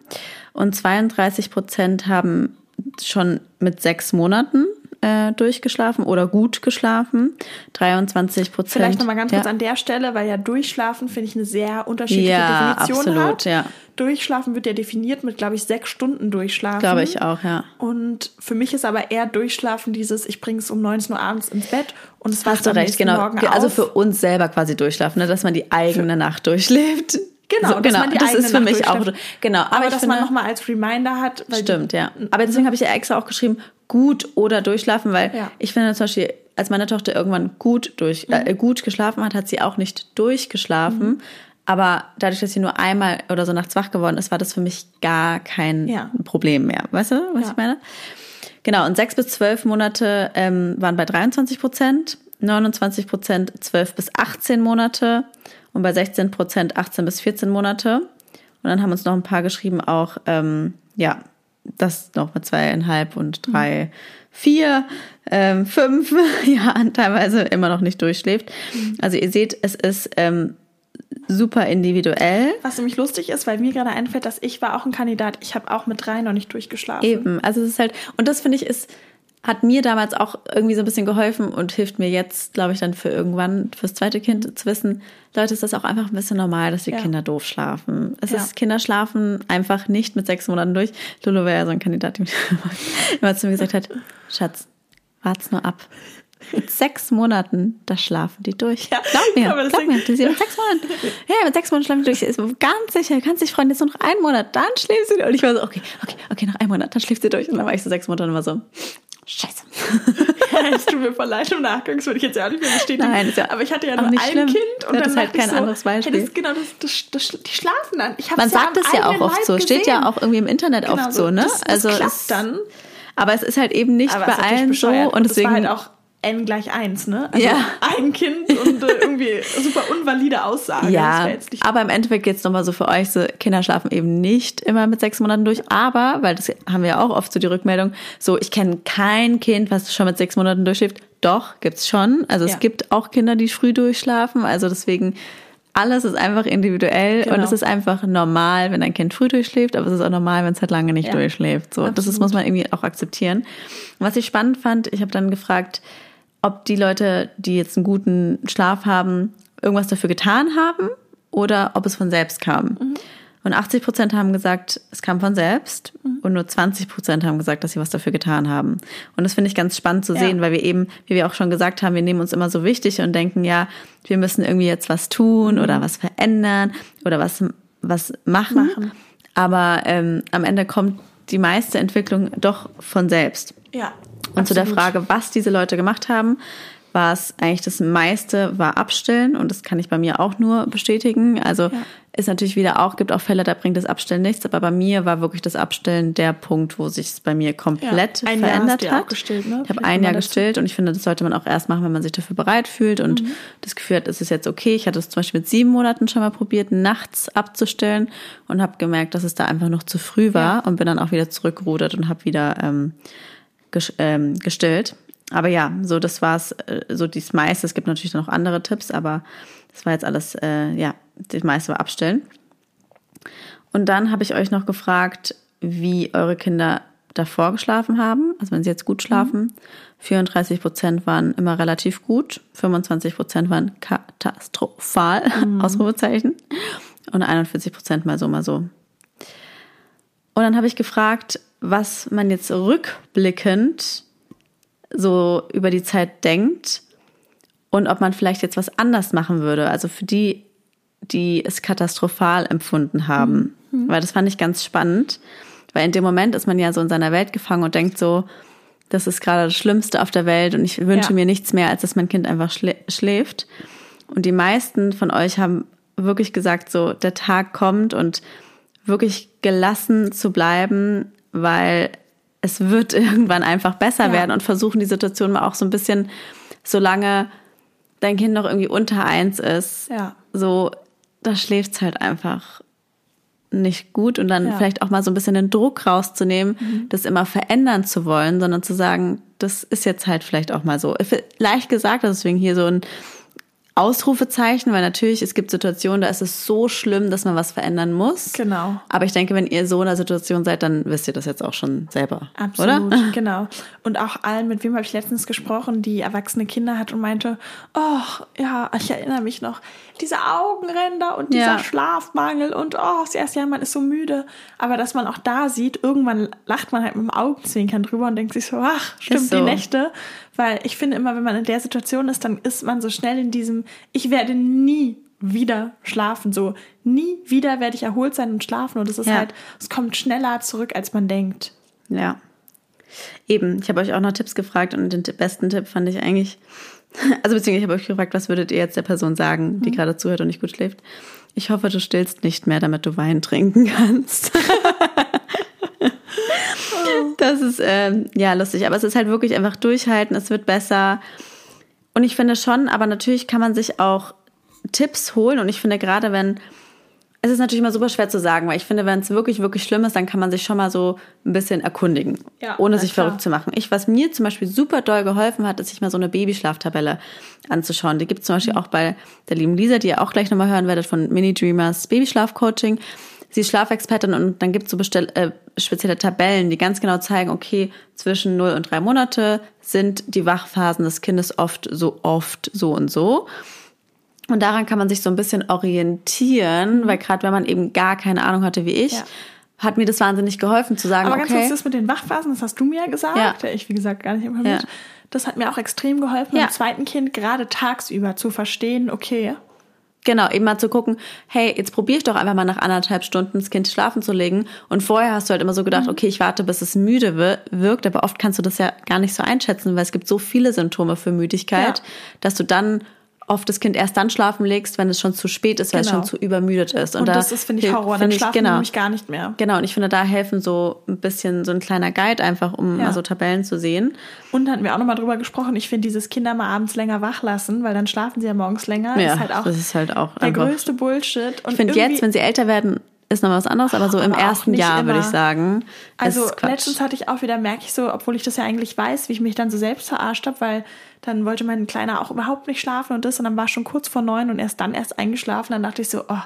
Und 32 Prozent haben schon mit sechs Monaten äh, durchgeschlafen oder gut geschlafen. 23 Prozent. Vielleicht nochmal ganz kurz ja. an der Stelle, weil ja Durchschlafen, finde ich, eine sehr unterschiedliche Ja, Definition absolut, hat. ja. Durchschlafen wird ja definiert mit, glaube ich, sechs Stunden Durchschlafen. Glaube ich auch, ja. Und für mich ist aber eher Durchschlafen dieses, ich bringe es um 19 Uhr abends ins Bett und es am recht, genau. Morgen Also auf. für uns selber quasi durchschlafen, ne? dass man die eigene Nacht durchlebt. Genau, so, genau. das ist für mich auch. Genau, aber, aber dass finde, man nochmal als Reminder hat. Stimmt, ja. Aber deswegen habe ich ja extra auch geschrieben, gut oder durchschlafen, weil Ja. ich finde zum Beispiel, als meine Tochter irgendwann gut durch, äh, gut geschlafen hat, hat sie auch nicht durchgeschlafen. Aber dadurch, dass sie nur einmal oder so nachts wach geworden ist, war das für mich gar kein Ja. Problem mehr. Weißt du, was Ja. ich meine? Genau, und sechs bis zwölf Monate ähm, waren bei 23 Prozent, 29 Prozent 12 bis 18 Monate und bei 16 Prozent 18 bis 14 Monate. Und dann haben uns noch ein paar geschrieben, auch, ähm, ja, das noch mit zweieinhalb und drei, vier, ähm, fünf Jahren teilweise immer noch nicht durchschläft. Also ihr seht, es ist ähm, super individuell. Was nämlich lustig ist, weil mir gerade einfällt, dass ich war auch ein Kandidat. Ich habe auch mit drei noch nicht durchgeschlafen. Eben, also es ist halt, und das finde ich ist, hat mir damals auch irgendwie so ein bisschen geholfen und hilft mir jetzt, glaube ich, dann für irgendwann, fürs zweite Kind zu wissen, Leute, ist das auch einfach ein bisschen normal, dass die Ja. Kinder doof schlafen. Es Ja. ist, Kinder schlafen einfach nicht mit sechs Monaten durch. Lulu wäre ja so ein Kandidat, der immer zu mir gesagt hat, Schatz, wart's nur ab. Mit sechs Monaten, da schlafen die durch. Ja, glaub mir, glaub Ding- mir, die sind mit sechs Monaten. Ja, mit sechs Monaten schlafen die durch. Ist ganz sicher, kannst dich freuen, jetzt nur noch einen Monat, dann schläft sie durch. Und ich war so, okay, okay, okay, noch einen Monat, dann schläft sie durch. Und dann war ich so sechs Monate und war so, scheiße. es tut mir voll leid im Nachgang, das würde ich jetzt ja auch nicht mehr bestätigen. Nein, ist ja aber ich hatte ja nur nicht ein schlimm. Kind und dann hattest halt kein so, anderes Beispiel. Hey, das, genau, das, das, das, die schlafen dann. Man ja sagt es ja auch oft Leib so, steht ja auch irgendwie im Internet Genau, oft so, ne? Das, das also klappt es, dann. Aber es ist halt eben nicht Aber bei ist allen so und es war deswegen halt auch n gleich 1, ne? Also Ja. ein Kind und äh, irgendwie super unvalide Aussage. Ja, aber im Endeffekt geht's nochmal so für euch, so Kinder schlafen eben nicht immer mit sechs Monaten durch, aber, weil das haben wir ja auch oft so die Rückmeldung, so ich kenne kein Kind, was schon mit sechs Monaten durchschläft. Doch, gibt's schon. Also Ja. es gibt auch Kinder, die früh durchschlafen, also deswegen alles ist einfach individuell und Genau. es ist einfach normal, wenn ein Kind früh durchschläft, aber es ist auch normal, wenn es halt lange nicht Ja, durchschläft. So, das ist, muss man irgendwie auch akzeptieren. Und was ich spannend fand, ich habe dann gefragt, ob die Leute, die jetzt einen guten Schlaf haben, irgendwas dafür getan haben oder ob es von selbst kam. Und 80 Prozent haben gesagt, es kam von selbst und nur 20 Prozent haben gesagt, dass sie was dafür getan haben. Und das finde ich ganz spannend zu Ja. sehen, weil wir eben, wie wir auch schon gesagt haben, wir nehmen uns immer so wichtig und denken, ja, wir müssen irgendwie jetzt was tun oder was verändern oder was, was machen. Machen. Aber ähm, am Ende kommt die meiste Entwicklung doch von selbst. Ja. Und zu der. Frage, was diese Leute gemacht haben, war es eigentlich das meiste war Abstillen und das kann ich bei mir auch nur bestätigen. Also ist natürlich wieder auch, gibt auch Fälle, da bringt das Abstillen nichts, aber bei mir war wirklich das Abstillen der Punkt, wo sich es bei mir komplett Ja, ein Jahr verändert hast du ja hat. gestillt, ne? Ich habe ein Jahr gestillt und ich finde, das sollte man auch erst machen, wenn man sich dafür bereit fühlt und Mhm. das Gefühl hat, es ist jetzt okay. Ich hatte es zum Beispiel mit sieben Monaten schon mal probiert, nachts abzustillen und habe gemerkt, dass es da einfach noch zu früh war und bin dann auch wieder zurückgerudert und habe wieder ähm, ges ähm, gestillt. Aber ja, so das war's, äh, so das meiste. Es gibt natürlich noch andere Tipps, aber das war jetzt alles, äh, ja, das meiste war abstellen. Und dann habe ich euch noch gefragt, wie eure Kinder davor geschlafen haben, also wenn sie jetzt gut schlafen. 34 Prozent waren immer relativ gut, 25 Prozent waren katastrophal, Ausrufezeichen, und 41 Prozent mal so, mal so. Und dann habe ich gefragt, was man jetzt rückblickend so über die Zeit denkt und ob man vielleicht jetzt was anders machen würde. Also für die, die es katastrophal empfunden haben. Weil das fand ich ganz spannend. Weil in dem Moment ist man ja so in seiner Welt gefangen und denkt so, das ist gerade das Schlimmste auf der Welt und ich wünsche Ja. mir nichts mehr, als dass mein Kind einfach schlä schläft. Und die meisten von euch haben wirklich gesagt, so der Tag kommt und wirklich gelassen zu bleiben, weil es wird irgendwann einfach besser Ja. werden und versuchen die Situation mal auch so ein bisschen, solange dein Kind noch irgendwie unter eins ist, Ja. so, da schläft's halt einfach nicht gut und dann Ja. Mhm. vielleicht auch mal so ein bisschen den Druck rauszunehmen, das immer verändern zu wollen, sondern zu sagen, das ist jetzt halt vielleicht auch mal so. Leicht gesagt, deswegen hier so ein Ausrufezeichen, weil natürlich, es gibt Situationen, da ist es so schlimm, dass man was verändern muss. Genau. Aber ich denke, wenn ihr so in einer Situation seid, dann wisst ihr das jetzt auch schon selber. Absolut, Oder? genau. Und auch allen, mit wem habe ich letztens gesprochen, die erwachsene Kinder hat und meinte, oh, ja, ich erinnere mich noch, diese Augenränder und dieser Ja. Schlafmangel und oh, das erste Jahr, man ist so müde. Aber dass man auch da sieht, irgendwann lacht man halt mit dem Augenzwinkern drüber und denkt sich so, ach, stimmt, so. die Nächte. Weil ich finde immer, wenn man in der Situation ist, dann ist man so schnell in diesem, ich werde nie wieder schlafen, so nie wieder werde ich erholt sein und schlafen und es ist Ja. halt, es kommt schneller zurück, als man denkt. Ja. Eben, ich habe euch auch noch Tipps gefragt und den besten Tipp fand ich eigentlich, also beziehungsweise ich habe euch gefragt, was würdet ihr jetzt der Person sagen, die gerade zuhört und nicht gut schläft? Ich hoffe, du stillst nicht mehr, damit du Wein trinken kannst. das ist ähm, ja lustig, aber es ist halt wirklich einfach durchhalten, es wird besser. Und ich finde schon, aber natürlich kann man sich auch Tipps holen und ich finde gerade wenn es ist natürlich immer super schwer zu sagen, weil ich finde, wenn es wirklich, wirklich schlimm ist, dann kann man sich schon mal so ein bisschen erkundigen, Ja, ohne sich klar. verrückt zu machen. Ich, was mir zum Beispiel super doll geholfen hat, ist sich mal so eine Babyschlaftabelle anzuschauen. Die gibt es zum Beispiel auch bei der lieben Lisa, die ihr auch gleich nochmal hören werdet von Mini Dreamers Babyschlafcoaching. Sie ist Schlafexpertin und dann gibt es so bestell, äh, spezielle Tabellen, die ganz genau zeigen, okay, zwischen 0 und 3 Monate sind die Wachphasen des Kindes oft so oft so und so. Und daran kann man sich so ein bisschen orientieren, weil gerade wenn man eben gar keine Ahnung hatte wie ich. Ja. hat mir das wahnsinnig geholfen zu sagen, Aber ganz kurz, okay, das mit den Wachphasen, das hast du mir ja gesagt. Ja. Ja. Ich, wie gesagt, gar nicht informiert. Ja. Das hat mir auch extrem geholfen, Ja. dem zweiten Kind gerade tagsüber zu verstehen, okay, genau, eben mal zu gucken, hey, jetzt probiere ich doch einfach mal nach anderthalb Stunden das Kind schlafen zu legen. Und vorher hast du halt immer so Mhm. gedacht, okay, ich warte, bis es müde wir- wirkt, aber oft kannst du das ja gar nicht so einschätzen, weil es gibt so viele Symptome für Müdigkeit, Ja. dass du dann oft das Kind erst dann schlafen legst, wenn es schon zu spät ist, weil Genau. es schon zu übermüdet ist. und, da das ist, finde ich, Horror. Dann finde ich, schlafen genau. nämlich gar nicht mehr. Genau, und ich finde, da helfen so ein bisschen so ein kleiner Guide einfach, um Ja. mal so Tabellen zu sehen. Und hatten wir auch nochmal drüber gesprochen, ich finde dieses Kinder mal abends länger wach lassen, weil dann schlafen sie ja morgens länger. Ja, ist halt auch das ist halt auch der größte Bullshit. Und Ich finde jetzt, wenn sie älter werden, ist noch was anderes, aber so im Aber ersten Jahr würde ich immer. sagen. Also letztens hatte ich auch wieder, merke ich so, obwohl ich das ja eigentlich weiß, wie ich mich dann so selbst verarscht habe, weil dann wollte mein Kleiner auch überhaupt nicht schlafen und das und dann war schon kurz vor neun und erst dann erst eingeschlafen. Dann dachte ich so, oh,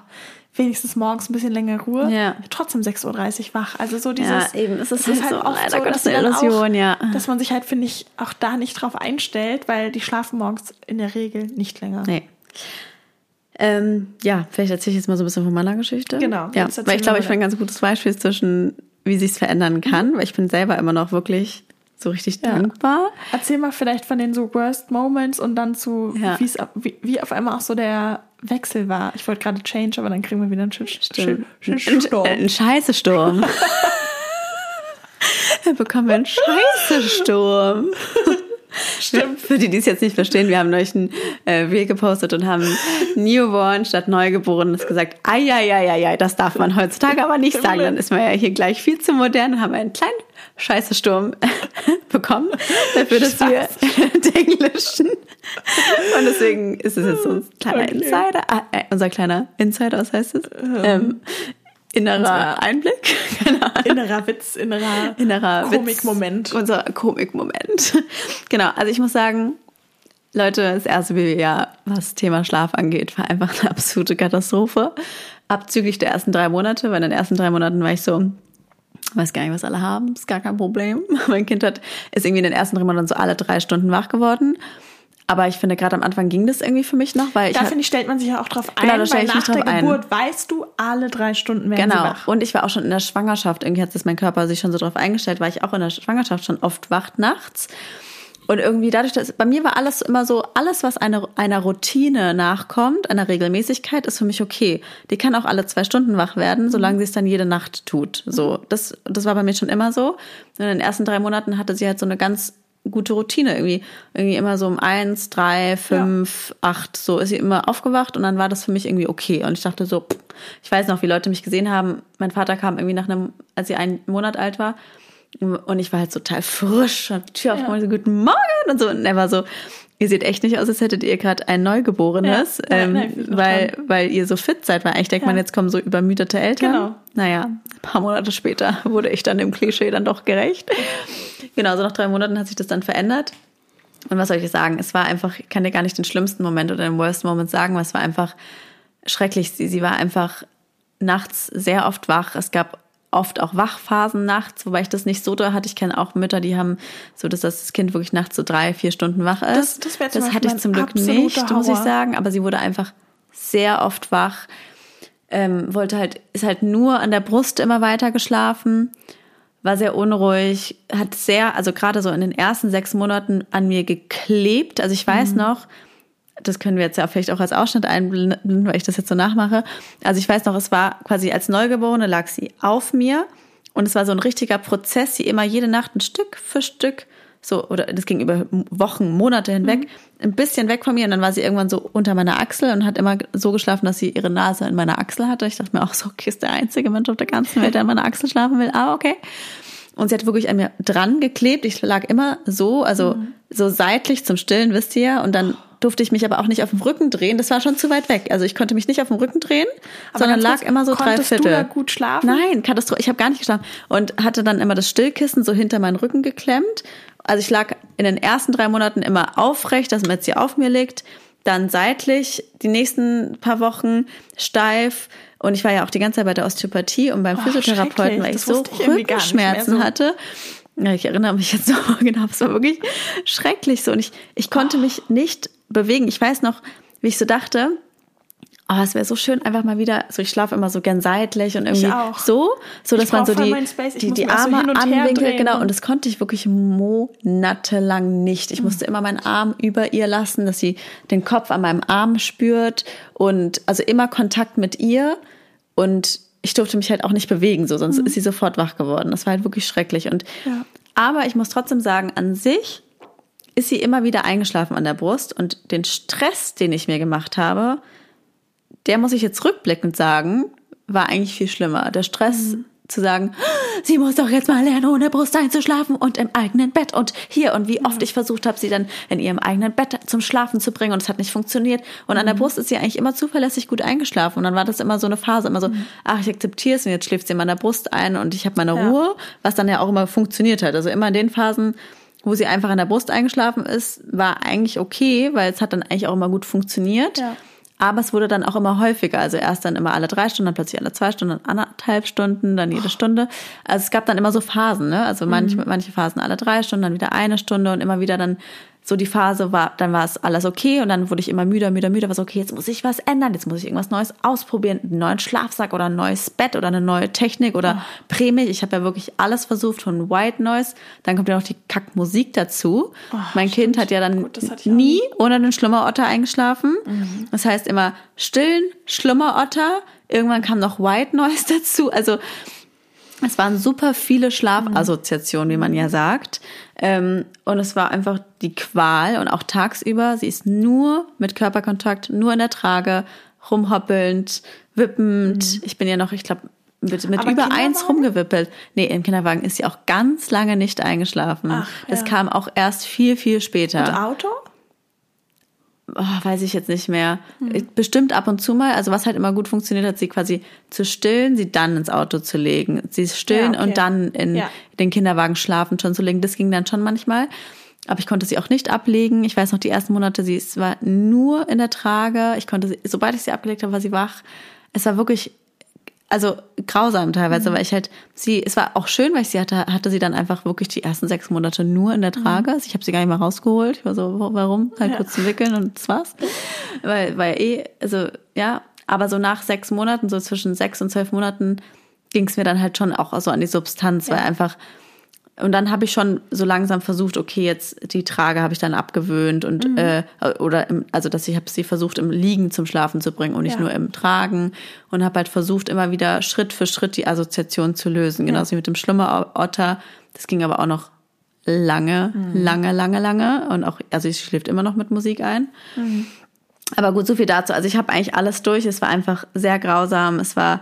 wenigstens morgens ein bisschen länger Ruhe. Ja. Trotzdem 6.30 Uhr wach. Also so dieses... Ja, eben, es ist das halt so, leider Gottes dass sie eine Illusion, auch, ja. Dass man sich halt, finde ich, auch da nicht drauf einstellt, weil die schlafen morgens in der Regel nicht länger. Nee. Ähm, ja, vielleicht erzähle ich jetzt mal so ein bisschen von meiner Geschichte. Genau, Ja, weil ich glaube, ich bin ein ganz gutes Beispiel zwischen, wie sich's verändern kann, weil ich bin selber immer noch wirklich so richtig Ja. dankbar. Erzähl mal vielleicht von den so Worst Moments und dann zu, Ja. wie, wie auf einmal auch so der Wechsel war. Ich wollte gerade Change, aber dann kriegen wir wieder einen Shit, Shit, Ein, Shitstorm. ein Scheißesturm. Dann bekommen wir einen Scheißesturm. Stimmt. Für die, die es jetzt nicht verstehen, wir haben neulich ein äh, Reel gepostet und haben Newborn statt Neugeborenes gesagt, ai, das darf man heutzutage aber nicht sagen. Dann ist man ja hier gleich viel zu modern und haben einen kleinen Scheißesturm bekommen, dafür, dass wir englischen. Und deswegen ist es jetzt so ein kleiner Okay. Insider, ah, äh, unser kleiner Insider, was heißt es? Ähm, innerer Unser- Einblick, Ahnung Innerer Witz, innerer, innerer Komikmoment. Unser Komikmoment. genau, also ich muss sagen, Leute, das erste Babyjahr, was Thema Schlaf angeht, war einfach eine absolute Katastrophe. Abzüglich der ersten drei Monate, weil in den ersten drei Monaten war ich so, weiß gar nicht, was alle haben, ist gar kein Problem. Mein Kind hat, ist irgendwie in den ersten drei Monaten so alle drei Stunden wach geworden. Aber ich finde, gerade am Anfang ging das irgendwie für mich noch, weil ich Da finde ich, stellt man sich ja auch drauf ein, Genau, da weil nach der ein. Geburt weißt du, alle drei Stunden werden Genau. Und ich war auch schon in der Schwangerschaft. Irgendwie hat das mein Körper sich schon so drauf eingestellt, war ich auch in der Schwangerschaft schon oft wach nachts. Und irgendwie dadurch, dass bei mir war alles immer so, alles, was einer, einer Routine nachkommt, einer Regelmäßigkeit, ist für mich okay. Die kann auch alle zwei Stunden wach werden, solange sie es dann jede Nacht tut. So, das, das war bei mir schon immer so. Und in den ersten drei Monaten hatte sie halt so eine ganz gute Routine irgendwie. Irgendwie immer so um eins, drei, fünf, ja. acht, so ist sie immer aufgewacht und dann war das für mich irgendwie okay. Und ich dachte so, ich weiß noch, wie Leute mich gesehen haben. Mein Vater kam irgendwie nach einem, als sie einen Monat alt war, und ich war halt total frisch, hab die Tür aufgemacht, ja. so guten Morgen und so. Und er war so, ihr seht echt nicht aus, als hättet ihr gerade ein Neugeborenes, ja. ähm, nein, nein, weil, weil ihr so fit seid. Weil eigentlich denkt ja. man, jetzt kommen so übermüdete Eltern. Genau. Naja, ein paar Monate später wurde ich dann dem Klischee dann doch gerecht. genau, so nach drei Monaten hat sich das dann verändert. Und was soll ich sagen? Es war einfach, ich kann dir gar nicht den schlimmsten Moment oder den worst Moment sagen, weil es war einfach schrecklich. Sie, sie war einfach nachts sehr oft wach. Es gab oft auch Wachphasen nachts, wobei ich das nicht so da hatte. Ich kenne auch Mütter, die haben so, dass das Kind wirklich nachts so drei, vier Stunden wach ist. Das, das, das hatte ich zum Glück nicht, Horror. muss ich sagen. Aber sie wurde einfach sehr oft wach. Ähm, wollte halt, ist halt nur an der Brust immer weiter geschlafen, war sehr unruhig, hat sehr, also gerade so in den ersten sechs Monaten an mir geklebt. Also ich weiß mhm. noch, das können wir jetzt ja vielleicht auch als Ausschnitt einblenden, weil ich das jetzt so nachmache. Also ich weiß noch, es war quasi als Neugeborene lag sie auf mir und es war so ein richtiger Prozess, sie immer jede Nacht ein Stück für Stück so, oder das ging über Wochen, Monate hinweg, mhm. ein bisschen weg von mir und dann war sie irgendwann so unter meiner Achsel und hat immer so geschlafen, dass sie ihre Nase in meiner Achsel hatte. Ich dachte mir auch so, okay, ist der einzige Mensch auf der ganzen Welt, der in meiner Achsel schlafen will. Ah, okay. Und sie hat wirklich an mir dran geklebt. Ich lag immer so, also mhm. so seitlich zum Stillen, wisst ihr, und dann durfte ich mich aber auch nicht auf dem Rücken drehen. Das war schon zu weit weg. Also ich konnte mich nicht auf dem Rücken drehen, aber sondern lag kurz, immer so drei Viertel. Du da gut schlafen? Nein, Katastrophe. Ich habe gar nicht geschlafen und hatte dann immer das Stillkissen so hinter meinen Rücken geklemmt. Also ich lag in den ersten drei Monaten immer aufrecht, dass hier auf mir liegt, dann seitlich die nächsten paar Wochen steif. Und ich war ja auch die ganze Zeit bei der Osteopathie und beim oh, Physiotherapeuten, weil ich so ich Rückenschmerzen so. hatte. Ja, ich erinnere mich jetzt noch genau, es war wirklich schrecklich so. Und ich, ich konnte oh. mich nicht bewegen. Ich weiß noch, wie ich so dachte, oh, es wäre so schön, einfach mal wieder, so ich schlafe immer so gern seitlich und irgendwie so, so dass man so die, die, die Arme so anwinkelt, genau. Und das konnte ich wirklich monatelang nicht. Ich mhm. musste immer meinen Arm über ihr lassen, dass sie den Kopf an meinem Arm spürt und also immer Kontakt mit ihr und ich durfte mich halt auch nicht bewegen, so sonst mhm. ist sie sofort wach geworden. Das war halt wirklich schrecklich und ja. aber ich muss trotzdem sagen, an sich ist sie immer wieder eingeschlafen an der Brust und den Stress, den ich mir gemacht habe, der muss ich jetzt rückblickend sagen, war eigentlich viel schlimmer. Der Stress mhm. zu sagen, sie muss doch jetzt mal lernen, ohne Brust einzuschlafen und im eigenen Bett und hier und wie oft ich versucht habe, sie dann in ihrem eigenen Bett zum Schlafen zu bringen und es hat nicht funktioniert. Und an der mhm. Brust ist sie eigentlich immer zuverlässig gut eingeschlafen und dann war das immer so eine Phase, immer so, mhm. ach, ich akzeptiere es und jetzt schläft sie immer an der Brust ein und ich habe meine ja. Ruhe, was dann ja auch immer funktioniert hat. Also immer in den Phasen, wo sie einfach an der Brust eingeschlafen ist, war eigentlich okay, weil es hat dann eigentlich auch immer gut funktioniert. Ja. Aber es wurde dann auch immer häufiger. Also erst dann immer alle drei Stunden, dann plötzlich alle zwei Stunden, dann anderthalb Stunden, dann jede oh. Stunde. Also es gab dann immer so Phasen, ne? Also manche, mhm. manche Phasen alle drei Stunden, dann wieder eine Stunde und immer wieder dann so die Phase war, dann war es alles okay und dann wurde ich immer müder, müder, müder, was okay, jetzt muss ich was ändern, jetzt muss ich irgendwas Neues ausprobieren, einen neuen Schlafsack oder ein neues Bett oder eine neue Technik oder oh. Prämie. Ich habe ja wirklich alles versucht von White Noise. Dann kommt ja noch die Kackmusik dazu. Oh, mein stimmt. Kind hat ja dann Gut, nie ohne den Schlummerotter eingeschlafen. Mhm. Das heißt immer stillen, Schlummerotter. Irgendwann kam noch White Noise dazu. Also es waren super viele Schlafassoziationen, wie man ja sagt. Ähm, und es war einfach die Qual und auch tagsüber. Sie ist nur mit Körperkontakt, nur in der Trage, rumhoppelnd, wippend. Mhm. Ich bin ja noch, ich glaube, mit, mit über eins rumgewippelt. Nee, im Kinderwagen ist sie auch ganz lange nicht eingeschlafen. Ach, ja. Das kam auch erst viel, viel später. Und Auto? Oh, weiß ich jetzt nicht mehr. Hm. Bestimmt ab und zu mal. Also was halt immer gut funktioniert hat, sie quasi zu stillen, sie dann ins Auto zu legen. Sie stillen ja, okay. und dann in ja. den Kinderwagen schlafen schon zu legen. Das ging dann schon manchmal. Aber ich konnte sie auch nicht ablegen. Ich weiß noch, die ersten Monate, sie war nur in der Trage. Ich konnte sie, sobald ich sie abgelegt habe, war sie wach. Es war wirklich also grausam teilweise, mhm. weil ich halt sie, es war auch schön, weil ich sie hatte, hatte sie dann einfach wirklich die ersten sechs Monate nur in der mhm. Trage. Mhm. Also ich habe sie gar nicht mal rausgeholt. Ich war so, warum? Halt ja. kurz zu wickeln und das war's. weil, weil eh, also ja, aber so nach sechs Monaten, so zwischen sechs und zwölf Monaten, ging es mir dann halt schon auch so an die Substanz, ja. weil einfach und dann habe ich schon so langsam versucht, okay, jetzt die Trage habe ich dann abgewöhnt und mhm. äh, oder im, also dass ich habe sie versucht im Liegen zum Schlafen zu bringen und nicht ja. nur im Tragen und habe halt versucht immer wieder Schritt für Schritt die Assoziation zu lösen, genauso wie mit dem Schlummerotter. Das ging aber auch noch lange, mhm. lange, lange, lange und auch also ich schläft immer noch mit Musik ein. Mhm. Aber gut, so viel dazu. Also ich habe eigentlich alles durch. Es war einfach sehr grausam. Es war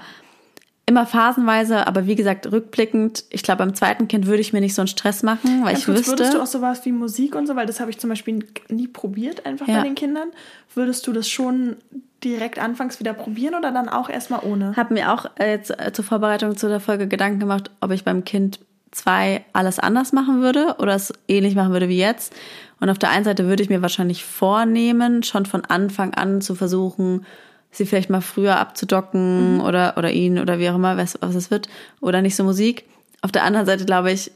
immer phasenweise, aber wie gesagt, rückblickend, ich glaube, beim zweiten Kind würde ich mir nicht so einen Stress machen, weil ja, ich wüsste. Würdest du auch sowas wie Musik und so, weil das habe ich zum Beispiel nie probiert, einfach ja. bei den Kindern. Würdest du das schon direkt anfangs wieder probieren oder dann auch erstmal ohne? Habe mir auch äh, jetzt äh, zur Vorbereitung zu der Folge Gedanken gemacht, ob ich beim Kind zwei alles anders machen würde oder es ähnlich machen würde wie jetzt. Und auf der einen Seite würde ich mir wahrscheinlich vornehmen, schon von Anfang an zu versuchen, sie vielleicht mal früher abzudocken mhm. oder, oder ihn oder wie auch immer, was, was es wird, oder nicht so Musik. Auf der anderen Seite, glaube ich,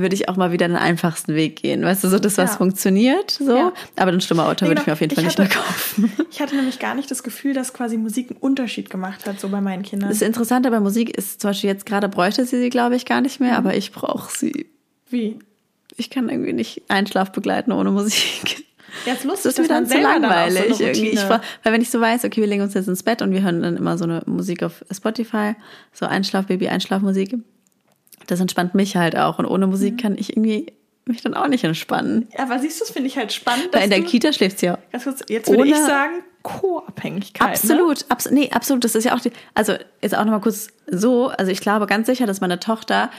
würde ich auch mal wieder den einfachsten Weg gehen. Weißt du, so das, was ja. funktioniert, so. Ja. Aber ein schlimmer Auto nee, würde ich mir auf jeden Fall hatte, nicht mehr kaufen. Ich hatte nämlich gar nicht das Gefühl, dass quasi Musik einen Unterschied gemacht hat, so bei meinen Kindern. Das Interessante bei Musik ist zum Beispiel jetzt gerade bräuchte sie sie, glaube ich, gar nicht mehr, mhm. aber ich brauche sie. Wie? Ich kann irgendwie nicht Einschlaf begleiten ohne Musik. Ja, ist lustig, das ist mir dann zu langweilig so irgendwie. Ich, weil wenn ich so weiß, okay, wir legen uns jetzt ins Bett und wir hören dann immer so eine Musik auf Spotify, so Einschlafbaby, Einschlafmusik. Das entspannt mich halt auch und ohne Musik mhm. kann ich irgendwie mich dann auch nicht entspannen. Ja, aber siehst du, das finde ich halt spannend. Weil in der Kita schläft sie ja. Ganz kurz, jetzt würde ich sagen, Co-Abhängigkeit. Absolut, ne? absolut, nee, absolut. Das ist ja auch die, also jetzt auch nochmal kurz so, also ich glaube ganz sicher, dass meine Tochter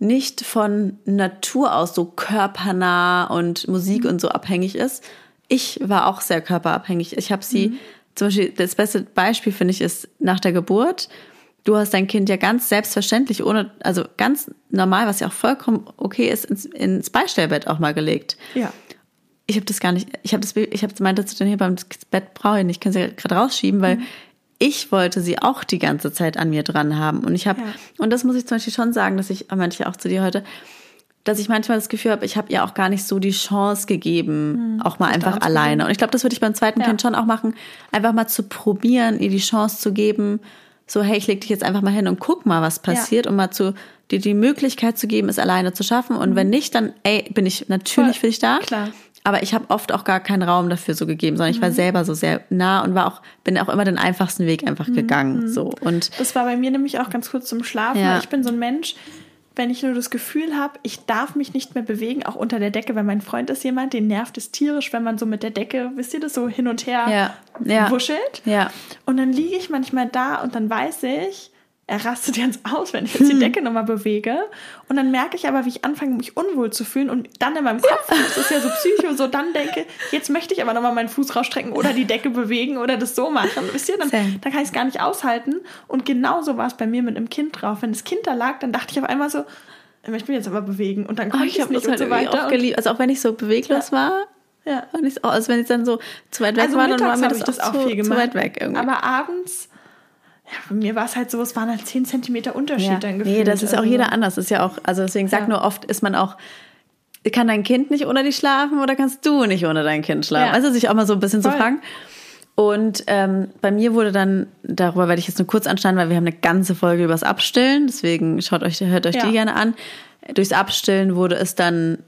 nicht von Natur aus so körpernah und Musik und so abhängig ist. Ich war auch sehr körperabhängig. Ich habe sie, mhm. zum Beispiel, das beste Beispiel finde ich ist nach der Geburt. Du hast dein Kind ja ganz selbstverständlich, ohne, also ganz normal, was ja auch vollkommen okay ist, ins, ins Beistellbett auch mal gelegt. Ja. Ich habe das gar nicht, ich habe das, ich habe meinte zu den hier beim Bett brauche ich nicht, ich kann sie gerade rausschieben, weil mhm ich wollte sie auch die ganze Zeit an mir dran haben. Und ich habe, ja. und das muss ich zum Beispiel schon sagen, dass ich, manche auch zu dir heute, dass ich manchmal das Gefühl habe, ich habe ihr auch gar nicht so die Chance gegeben, mhm, auch mal einfach alleine. Und ich glaube, das würde ich beim zweiten ja. Kind schon auch machen, einfach mal zu probieren, ihr die Chance zu geben, so, hey, ich leg dich jetzt einfach mal hin und guck mal, was passiert, ja. um mal zu dir die Möglichkeit zu geben, es alleine zu schaffen. Und mhm. wenn nicht, dann, ey, bin ich natürlich Voll. für dich da. Klar. Aber ich habe oft auch gar keinen Raum dafür so gegeben, sondern ich war mhm. selber so sehr nah und war auch bin auch immer den einfachsten Weg einfach mhm. gegangen. So und das war bei mir nämlich auch ganz kurz zum Schlafen. Ja. Ich bin so ein Mensch, wenn ich nur das Gefühl habe, ich darf mich nicht mehr bewegen, auch unter der Decke, weil mein Freund ist jemand, den nervt es tierisch, wenn man so mit der Decke, wisst ihr das, so hin und her ja. Ja. wuschelt. Ja. Und dann liege ich manchmal da und dann weiß ich, er rastet jetzt aus, wenn ich jetzt die hm. Decke nochmal bewege. Und dann merke ich aber, wie ich anfange, mich unwohl zu fühlen und dann in meinem Kopf, das ist ja so psycho, so dann denke, jetzt möchte ich aber nochmal meinen Fuß rausstrecken oder die Decke bewegen oder das so machen. Wisst ihr, dann, dann kann ich es gar nicht aushalten. Und genauso war es bei mir mit einem Kind drauf. Wenn das Kind da lag, dann dachte ich auf einmal so, ich möchte mich jetzt aber bewegen. Und dann konnte oh, ich, ich es nicht und so weiter. Auch geliebt. Also auch wenn ich so beweglos ja. war, ja. Und ich, also wenn ich dann so zu weit weg also war, dann war mir das, das auch, viel zu, zu weit weg irgendwie. Aber abends ja, bei mir war es halt so, es waren halt 10 Zentimeter Unterschied ja. dann gefühlt. Nee, das ist auch also jeder anders. Das ist ja auch, also deswegen sag ja. nur oft, ist man auch, kann dein Kind nicht ohne dich schlafen oder kannst du nicht ohne dein Kind schlafen? Ja. Also sich auch mal so ein bisschen Voll. zu fragen. Und ähm, bei mir wurde dann, darüber werde ich jetzt nur kurz anschneiden, weil wir haben eine ganze Folge übers Abstillen, deswegen schaut euch, hört euch ja. die gerne an. Durchs Abstillen wurde es dann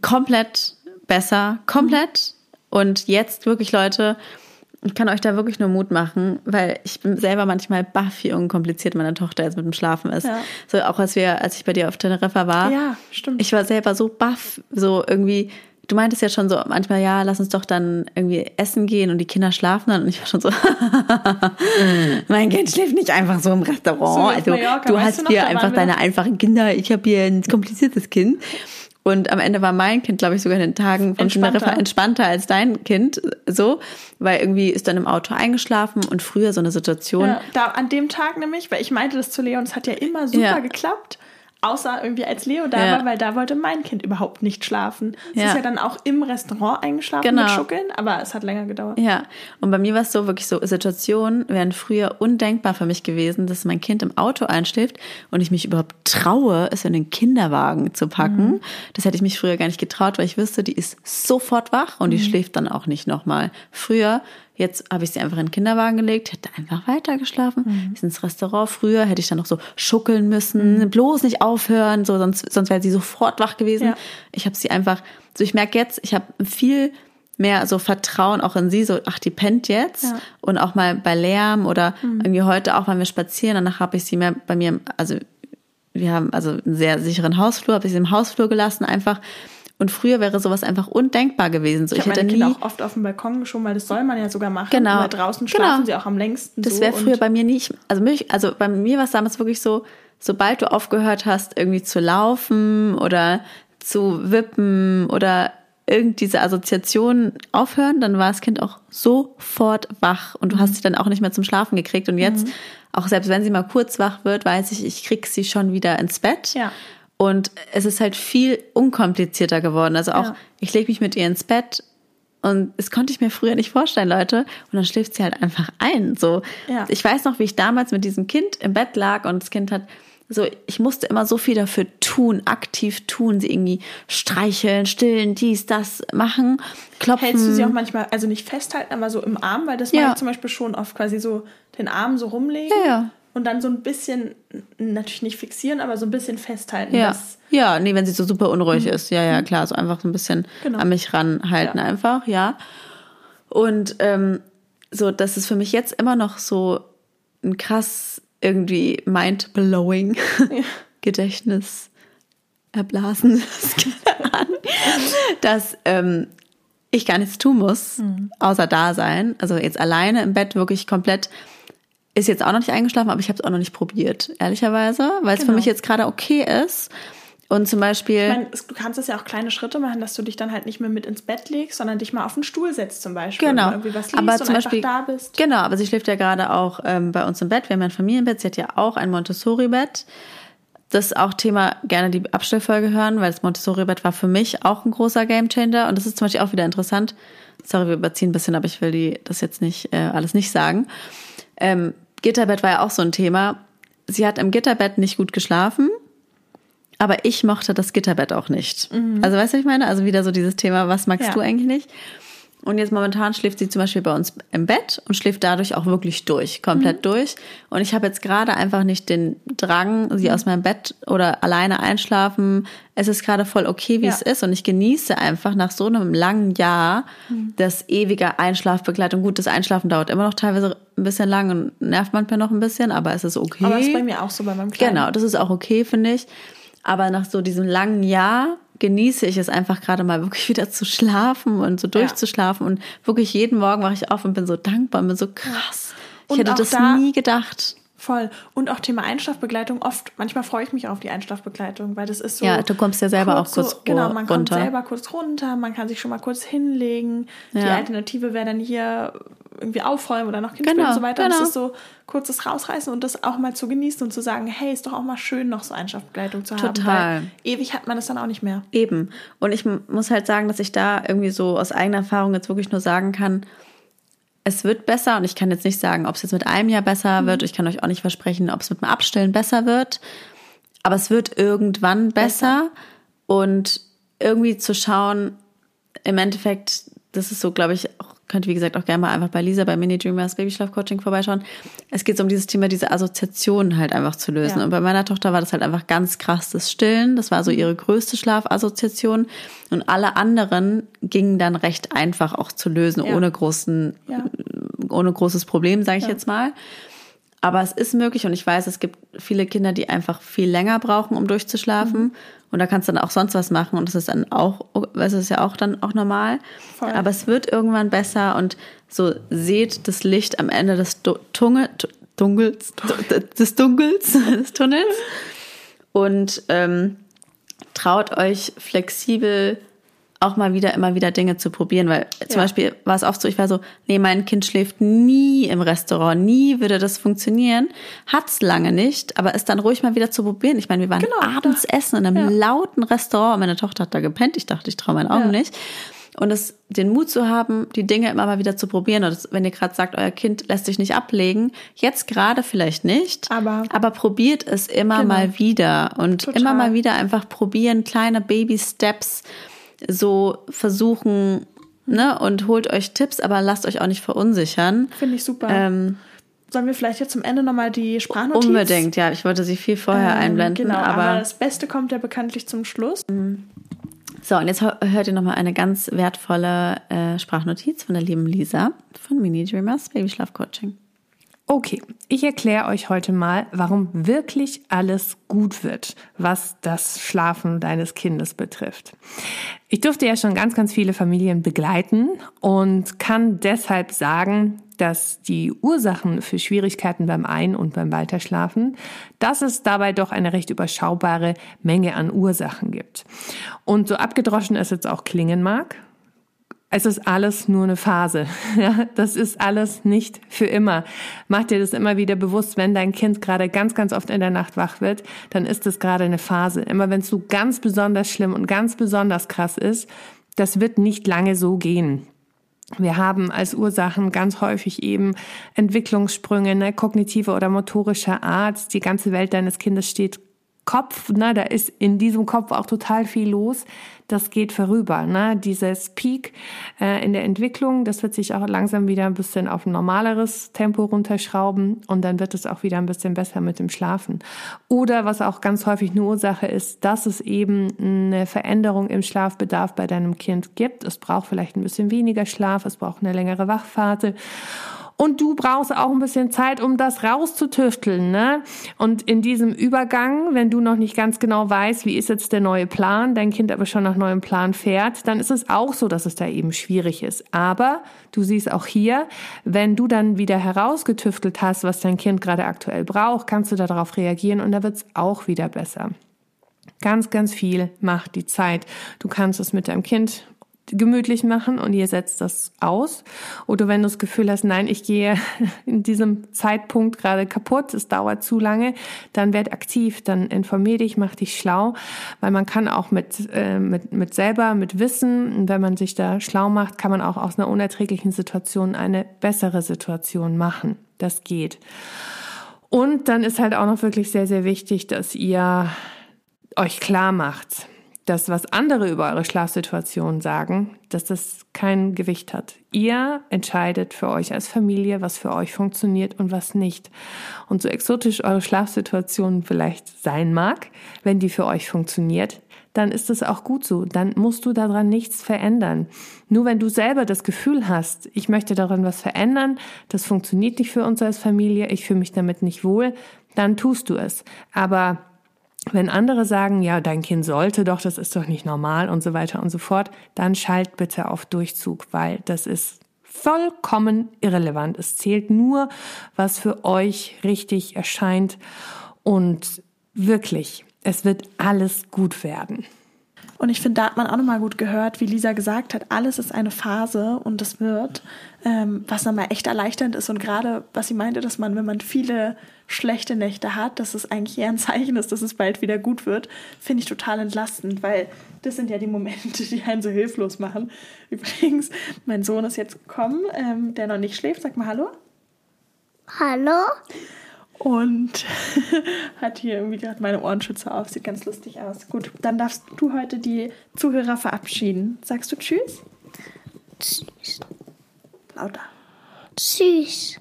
komplett besser, komplett. Mhm. Und jetzt wirklich, Leute, ich kann euch da wirklich nur Mut machen, weil ich bin selber manchmal baff, wie unkompliziert meine Tochter jetzt mit dem Schlafen ist. Ja. So auch als wir, als ich bei dir auf Teneriffa war. Ja, stimmt. Ich war selber so baff, so irgendwie. Du meintest ja schon so manchmal, ja, lass uns doch dann irgendwie essen gehen und die Kinder schlafen dann. Und ich war schon so, mein Kind schläft nicht einfach so im Restaurant. So also Mallorca, du hast hier einfach deine einfachen Kinder, ich habe hier ein kompliziertes Kind. Und am Ende war mein Kind, glaube ich, sogar in den Tagen von entspannter. entspannter als dein Kind, so, weil irgendwie ist dann im Auto eingeschlafen und früher so eine Situation. Ja, da an dem Tag nämlich, weil ich meinte das zu Leon, es hat ja immer super ja. geklappt. Außer irgendwie als Leo da ja. war, weil da wollte mein Kind überhaupt nicht schlafen. Es ja. ist ja dann auch im Restaurant eingeschlafen genau. mit Schuckeln, aber es hat länger gedauert. Ja, und bei mir war es so wirklich so, Situationen wären früher undenkbar für mich gewesen, dass mein Kind im Auto einschläft und ich mich überhaupt traue, es in den Kinderwagen zu packen. Mhm. Das hätte ich mich früher gar nicht getraut, weil ich wüsste, die ist sofort wach und die mhm. schläft dann auch nicht nochmal. Früher Jetzt habe ich sie einfach in den Kinderwagen gelegt, hätte einfach weiter geschlafen. Mhm. Ist ins Restaurant. Früher hätte ich dann noch so schuckeln müssen, Mhm. bloß nicht aufhören, so sonst, sonst wäre sie sofort wach gewesen. Ja. Ich habe sie einfach, so ich merke jetzt, ich habe viel mehr so Vertrauen auch in sie, so ach, die pennt jetzt. Ja. Mhm. Und auch mal bei Lärm oder irgendwie heute auch, wenn wir spazieren, danach habe ich sie mehr bei mir, also wir haben also einen sehr sicheren Hausflur, habe ich sie im Hausflur gelassen einfach. Und früher wäre sowas einfach undenkbar gewesen. So, Ich, ich, habe hätte meine nie, Kinder auch oft auf dem Balkon geschoben, weil das soll man ja sogar machen. Genau. Weil draußen Genau. schlafen sie auch am längsten. das so wäre früher bei mir nicht, also mich, also bei mir war es damals wirklich so, sobald du aufgehört hast, irgendwie zu laufen oder zu wippen oder irgend diese Assoziationen aufhören, dann war das Kind auch sofort wach und du Mhm. hast sie dann auch nicht mehr zum Schlafen gekriegt. Und jetzt, auch selbst wenn sie mal kurz wach wird, weiß ich, ich krieg sie schon wieder ins Bett. Ja. Und es ist halt viel unkomplizierter geworden. Also auch, Ja. ich lege mich mit ihr ins Bett und das konnte ich mir früher nicht vorstellen, Leute. Und dann schläft sie halt einfach ein. So, Ja. ich weiß noch, wie ich damals mit diesem Kind im Bett lag und das Kind hat so, ich musste immer so viel dafür tun, aktiv tun, sie irgendwie streicheln, stillen, dies, das machen, klopfen. Hältst du sie auch manchmal, also nicht festhalten, aber so im Arm, weil das Ja. mache ich zum Beispiel schon oft quasi so den Arm so rumlegen Ja, ja. Und dann so ein bisschen, natürlich nicht fixieren, aber so ein bisschen festhalten. Ja. ja, nee, wenn sie so super unruhig ist. Ja, ja, klar, so einfach so ein bisschen Mhm. Genau. an mich ranhalten Ja. einfach, ja. Und ähm, so, das ist für mich jetzt immer noch so ein krass irgendwie mind-blowing Gedächtnis erblasen, dass ähm, ich gar nichts tun muss, Mhm. außer da sein. Also jetzt alleine im Bett wirklich komplett ist jetzt auch noch nicht eingeschlafen, aber ich habe es auch noch nicht probiert, ehrlicherweise, weil es für Genau. mich jetzt gerade okay ist. Und zum Beispiel. Ich meine, es- du kannst das ja auch kleine Schritte machen, dass du dich dann halt nicht mehr mit ins Bett legst, sondern dich mal auf den Stuhl setzt zum Beispiel. Genau. Irgendwie was liest aber zum Beispiel, einfach da bist. Genau, aber sie schläft ja gerade auch ähm, bei uns im Bett. Wir haben ja ein Familienbett. Sie hat ja auch ein Montessori-Bett. Das ist auch Thema, gerne die Abstellfolge hören, weil das Montessori-Bett war für mich auch ein großer Gamechanger. Und das ist zum Beispiel auch wieder interessant. Sorry, wir überziehen ein bisschen, aber ich will die, das jetzt nicht äh, alles nicht sagen. Ähm, Gitterbett war ja auch so ein Thema. Sie hat im Gitterbett nicht gut geschlafen. Aber ich mochte das Gitterbett auch nicht. Also weißt du, was ich meine? Also wieder so dieses Thema, was magst Ja. du eigentlich nicht? Und jetzt momentan schläft sie zum Beispiel bei uns im Bett und schläft dadurch auch wirklich durch, komplett durch. Und ich habe jetzt gerade einfach nicht den Drang, sie aus meinem Bett oder alleine einschlafen. Es ist gerade voll okay, wie Ja. es ist. Und ich genieße einfach nach so einem langen Jahr das ewige Einschlafbegleitung. Gut, das Einschlafen dauert immer noch teilweise ein bisschen lang und nervt manchmal noch ein bisschen, aber es ist okay. Aber ist bei mir auch so bei meinem Kleinen. Genau, das ist auch okay, finde ich. Aber nach so diesem langen Jahr genieße ich es einfach gerade mal wirklich wieder zu schlafen und so durchzuschlafen. Und wirklich jeden Morgen wache ich auf und bin so dankbar und bin so krass. Ich Und hätte das da- nie gedacht. Voll. Und auch Thema Einschlafbegleitung. Oft, manchmal freue ich mich auf die Einschlafbegleitung, weil das ist so. Ja, du kommst ja selber auch kurz so, Genau, man kommt runter. selber kurz runter, man kann sich schon mal kurz hinlegen. Die Ja. Alternative wäre dann hier irgendwie aufräumen oder noch Kinderspielen Genau, und so weiter. Und genau. das ist so kurzes Rausreißen und das auch mal zu genießen und zu sagen, hey, ist doch auch mal schön, noch so Einschlafbegleitung zu haben. Total. Ewig hat man es dann auch nicht mehr. Eben. Und ich muss halt sagen, dass ich da irgendwie so aus eigener Erfahrung jetzt wirklich nur sagen kann, es wird besser und ich kann jetzt nicht sagen, ob es jetzt mit einem Jahr besser wird. Ich kann euch auch nicht versprechen, ob es mit dem Abstillen besser wird. Aber es wird irgendwann besser. Und irgendwie zu schauen, im Endeffekt, das ist so, glaube ich, auch, könnt wie gesagt auch gerne mal einfach bei Lisa bei Mini Dreamers Babyschlaf Coaching vorbeischauen. Es geht so um dieses Thema, diese Assoziationen halt einfach zu lösen. Ja. Und bei meiner Tochter war das halt einfach ganz krass das Stillen. Das war so ihre größte Schlafassoziation. Und alle anderen gingen dann recht einfach auch zu lösen, Ja. ohne großen, Ja. ohne großes Problem, sage ich jetzt mal. Aber es ist möglich und ich weiß, es gibt viele Kinder, die einfach viel länger brauchen, um durchzuschlafen. Mhm. Und da kannst du dann auch sonst was machen und das ist dann auch, das ist ja auch dann auch normal. Voll. Aber es wird irgendwann besser und so seht das Licht am Ende des Du- Tunge, Dunkels, des Dunkels, des Tunnels und ähm, traut euch flexibel auch mal wieder, immer wieder Dinge zu probieren, weil zum Ja. Beispiel war es oft so, ich war so, nee, mein Kind schläft nie im Restaurant, nie würde das funktionieren, hat's lange nicht, aber ist dann ruhig mal wieder zu probieren. Ich meine, wir waren Genau, abends essen in einem Ja. lauten Restaurant, meine Tochter hat da gepennt, ich dachte, ich traue meinen Augen Ja. nicht. Und es, den Mut zu haben, die Dinge immer mal wieder zu probieren. Und das, wenn ihr gerade sagt, euer Kind lässt sich nicht ablegen, jetzt gerade vielleicht nicht, Aber- aber probiert es immer Genau. mal wieder und Total. immer mal wieder einfach probieren, kleine Baby-Steps, so versuchen, ne? Und holt euch Tipps, aber lasst euch auch nicht verunsichern. Finde ich super. Ähm, Sollen wir vielleicht jetzt zum Ende nochmal die Sprachnotiz? unbedingt, ja. Ich wollte sie viel vorher Ähm, einblenden, Genau, aber, aber das Beste kommt ja bekanntlich zum Schluss. So, und jetzt hör- hört ihr nochmal eine ganz wertvolle äh, Sprachnotiz von der lieben Lisa von Mini Dreamers Baby Schlaf Coaching. Okay, ich erkläre euch heute mal, warum wirklich alles gut wird, was das Schlafen deines Kindes betrifft. Ich durfte ja schon ganz, ganz viele Familien begleiten und kann deshalb sagen, dass die Ursachen für Schwierigkeiten beim Ein- und beim Weiterschlafen, dass es dabei doch eine recht überschaubare Menge an Ursachen gibt. Und so abgedroschen es jetzt auch klingen mag, es ist alles nur eine Phase. Ja, das ist alles nicht für immer. Mach dir das immer wieder bewusst, wenn dein Kind gerade ganz, ganz oft in der Nacht wach wird, dann ist das gerade eine Phase. Immer wenn es so ganz besonders schlimm und ganz besonders krass ist, das wird nicht lange so gehen. Wir haben als Ursachen ganz häufig eben Entwicklungssprünge, ne, kognitive oder motorischer Art. Die ganze Welt deines Kindes steht Kopf, ne, da ist in diesem Kopf auch total viel los. Das geht vorüber. Ne? Dieses Peak äh, in der Entwicklung, das wird sich auch langsam wieder ein bisschen auf ein normaleres Tempo runterschrauben und dann wird es auch wieder ein bisschen besser mit dem Schlafen. Oder was auch ganz häufig eine Ursache ist, dass es eben eine Veränderung im Schlafbedarf bei deinem Kind gibt. Es braucht vielleicht ein bisschen weniger Schlaf, es braucht eine längere Wachphase. Und du brauchst auch ein bisschen Zeit, um das rauszutüfteln. Ne? Und in diesem Übergang, wenn du noch nicht ganz genau weißt, wie ist jetzt der neue Plan, dein Kind aber schon nach neuem Plan fährt, dann ist es auch so, dass es da eben schwierig ist. Aber du siehst auch hier, wenn du dann wieder herausgetüftelt hast, was dein Kind gerade aktuell braucht, kannst du darauf reagieren und da wird es auch wieder besser. Ganz, ganz viel macht die Zeit. Du kannst es mit deinem Kind gemütlich machen und ihr setzt das aus. Oder wenn du das Gefühl hast, nein, ich gehe in diesem Zeitpunkt gerade kaputt, es dauert zu lange, dann werd aktiv, dann informier dich, mach dich schlau, weil man kann auch mit, äh, mit, mit selber, mit Wissen, wenn man sich da schlau macht, kann man auch aus einer unerträglichen Situation eine bessere Situation machen. Das geht. Und dann ist halt auch noch wirklich sehr, sehr wichtig, dass ihr euch klar macht, das, was andere über eure Schlafsituation sagen, dass das kein Gewicht hat. Ihr entscheidet für euch als Familie, was für euch funktioniert und was nicht. Und so exotisch eure Schlafsituation vielleicht sein mag, wenn die für euch funktioniert, dann ist es auch gut so. Dann musst du daran nichts verändern. Nur wenn du selber das Gefühl hast, ich möchte daran was verändern, das funktioniert nicht für uns als Familie, ich fühle mich damit nicht wohl, dann tust du es. Aber wenn andere sagen, ja, dein Kind sollte doch, das ist doch nicht normal und so weiter und so fort, dann schalt bitte auf Durchzug, weil das ist vollkommen irrelevant. Es zählt nur, was für euch richtig erscheint und wirklich, es wird alles gut werden. Und ich finde, da hat man auch nochmal gut gehört, wie Lisa gesagt hat, alles ist eine Phase und es wird, ähm, was nochmal echt erleichternd ist. Und gerade, was sie meinte, dass man, wenn man viele schlechte Nächte hat, dass es eigentlich eher ein Zeichen ist, dass es bald wieder gut wird, finde ich total entlastend, weil das sind ja die Momente, die einen so hilflos machen. Übrigens, mein Sohn ist jetzt gekommen, ähm, der noch nicht schläft. Sag mal Hallo. Hallo? Und hat hier irgendwie gerade meine Ohrenschützer auf. Sieht ganz lustig aus. Gut, dann darfst du heute die Zuhörer verabschieden. Sagst du Tschüss? Tschüss. Lauter. Tschüss.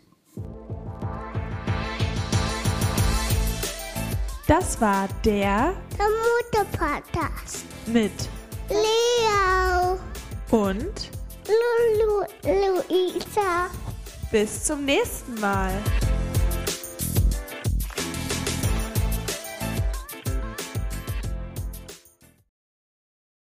Das war der Der Mutter-Podcast. mit Leo. und Lulu, Luisa. bis zum nächsten Mal.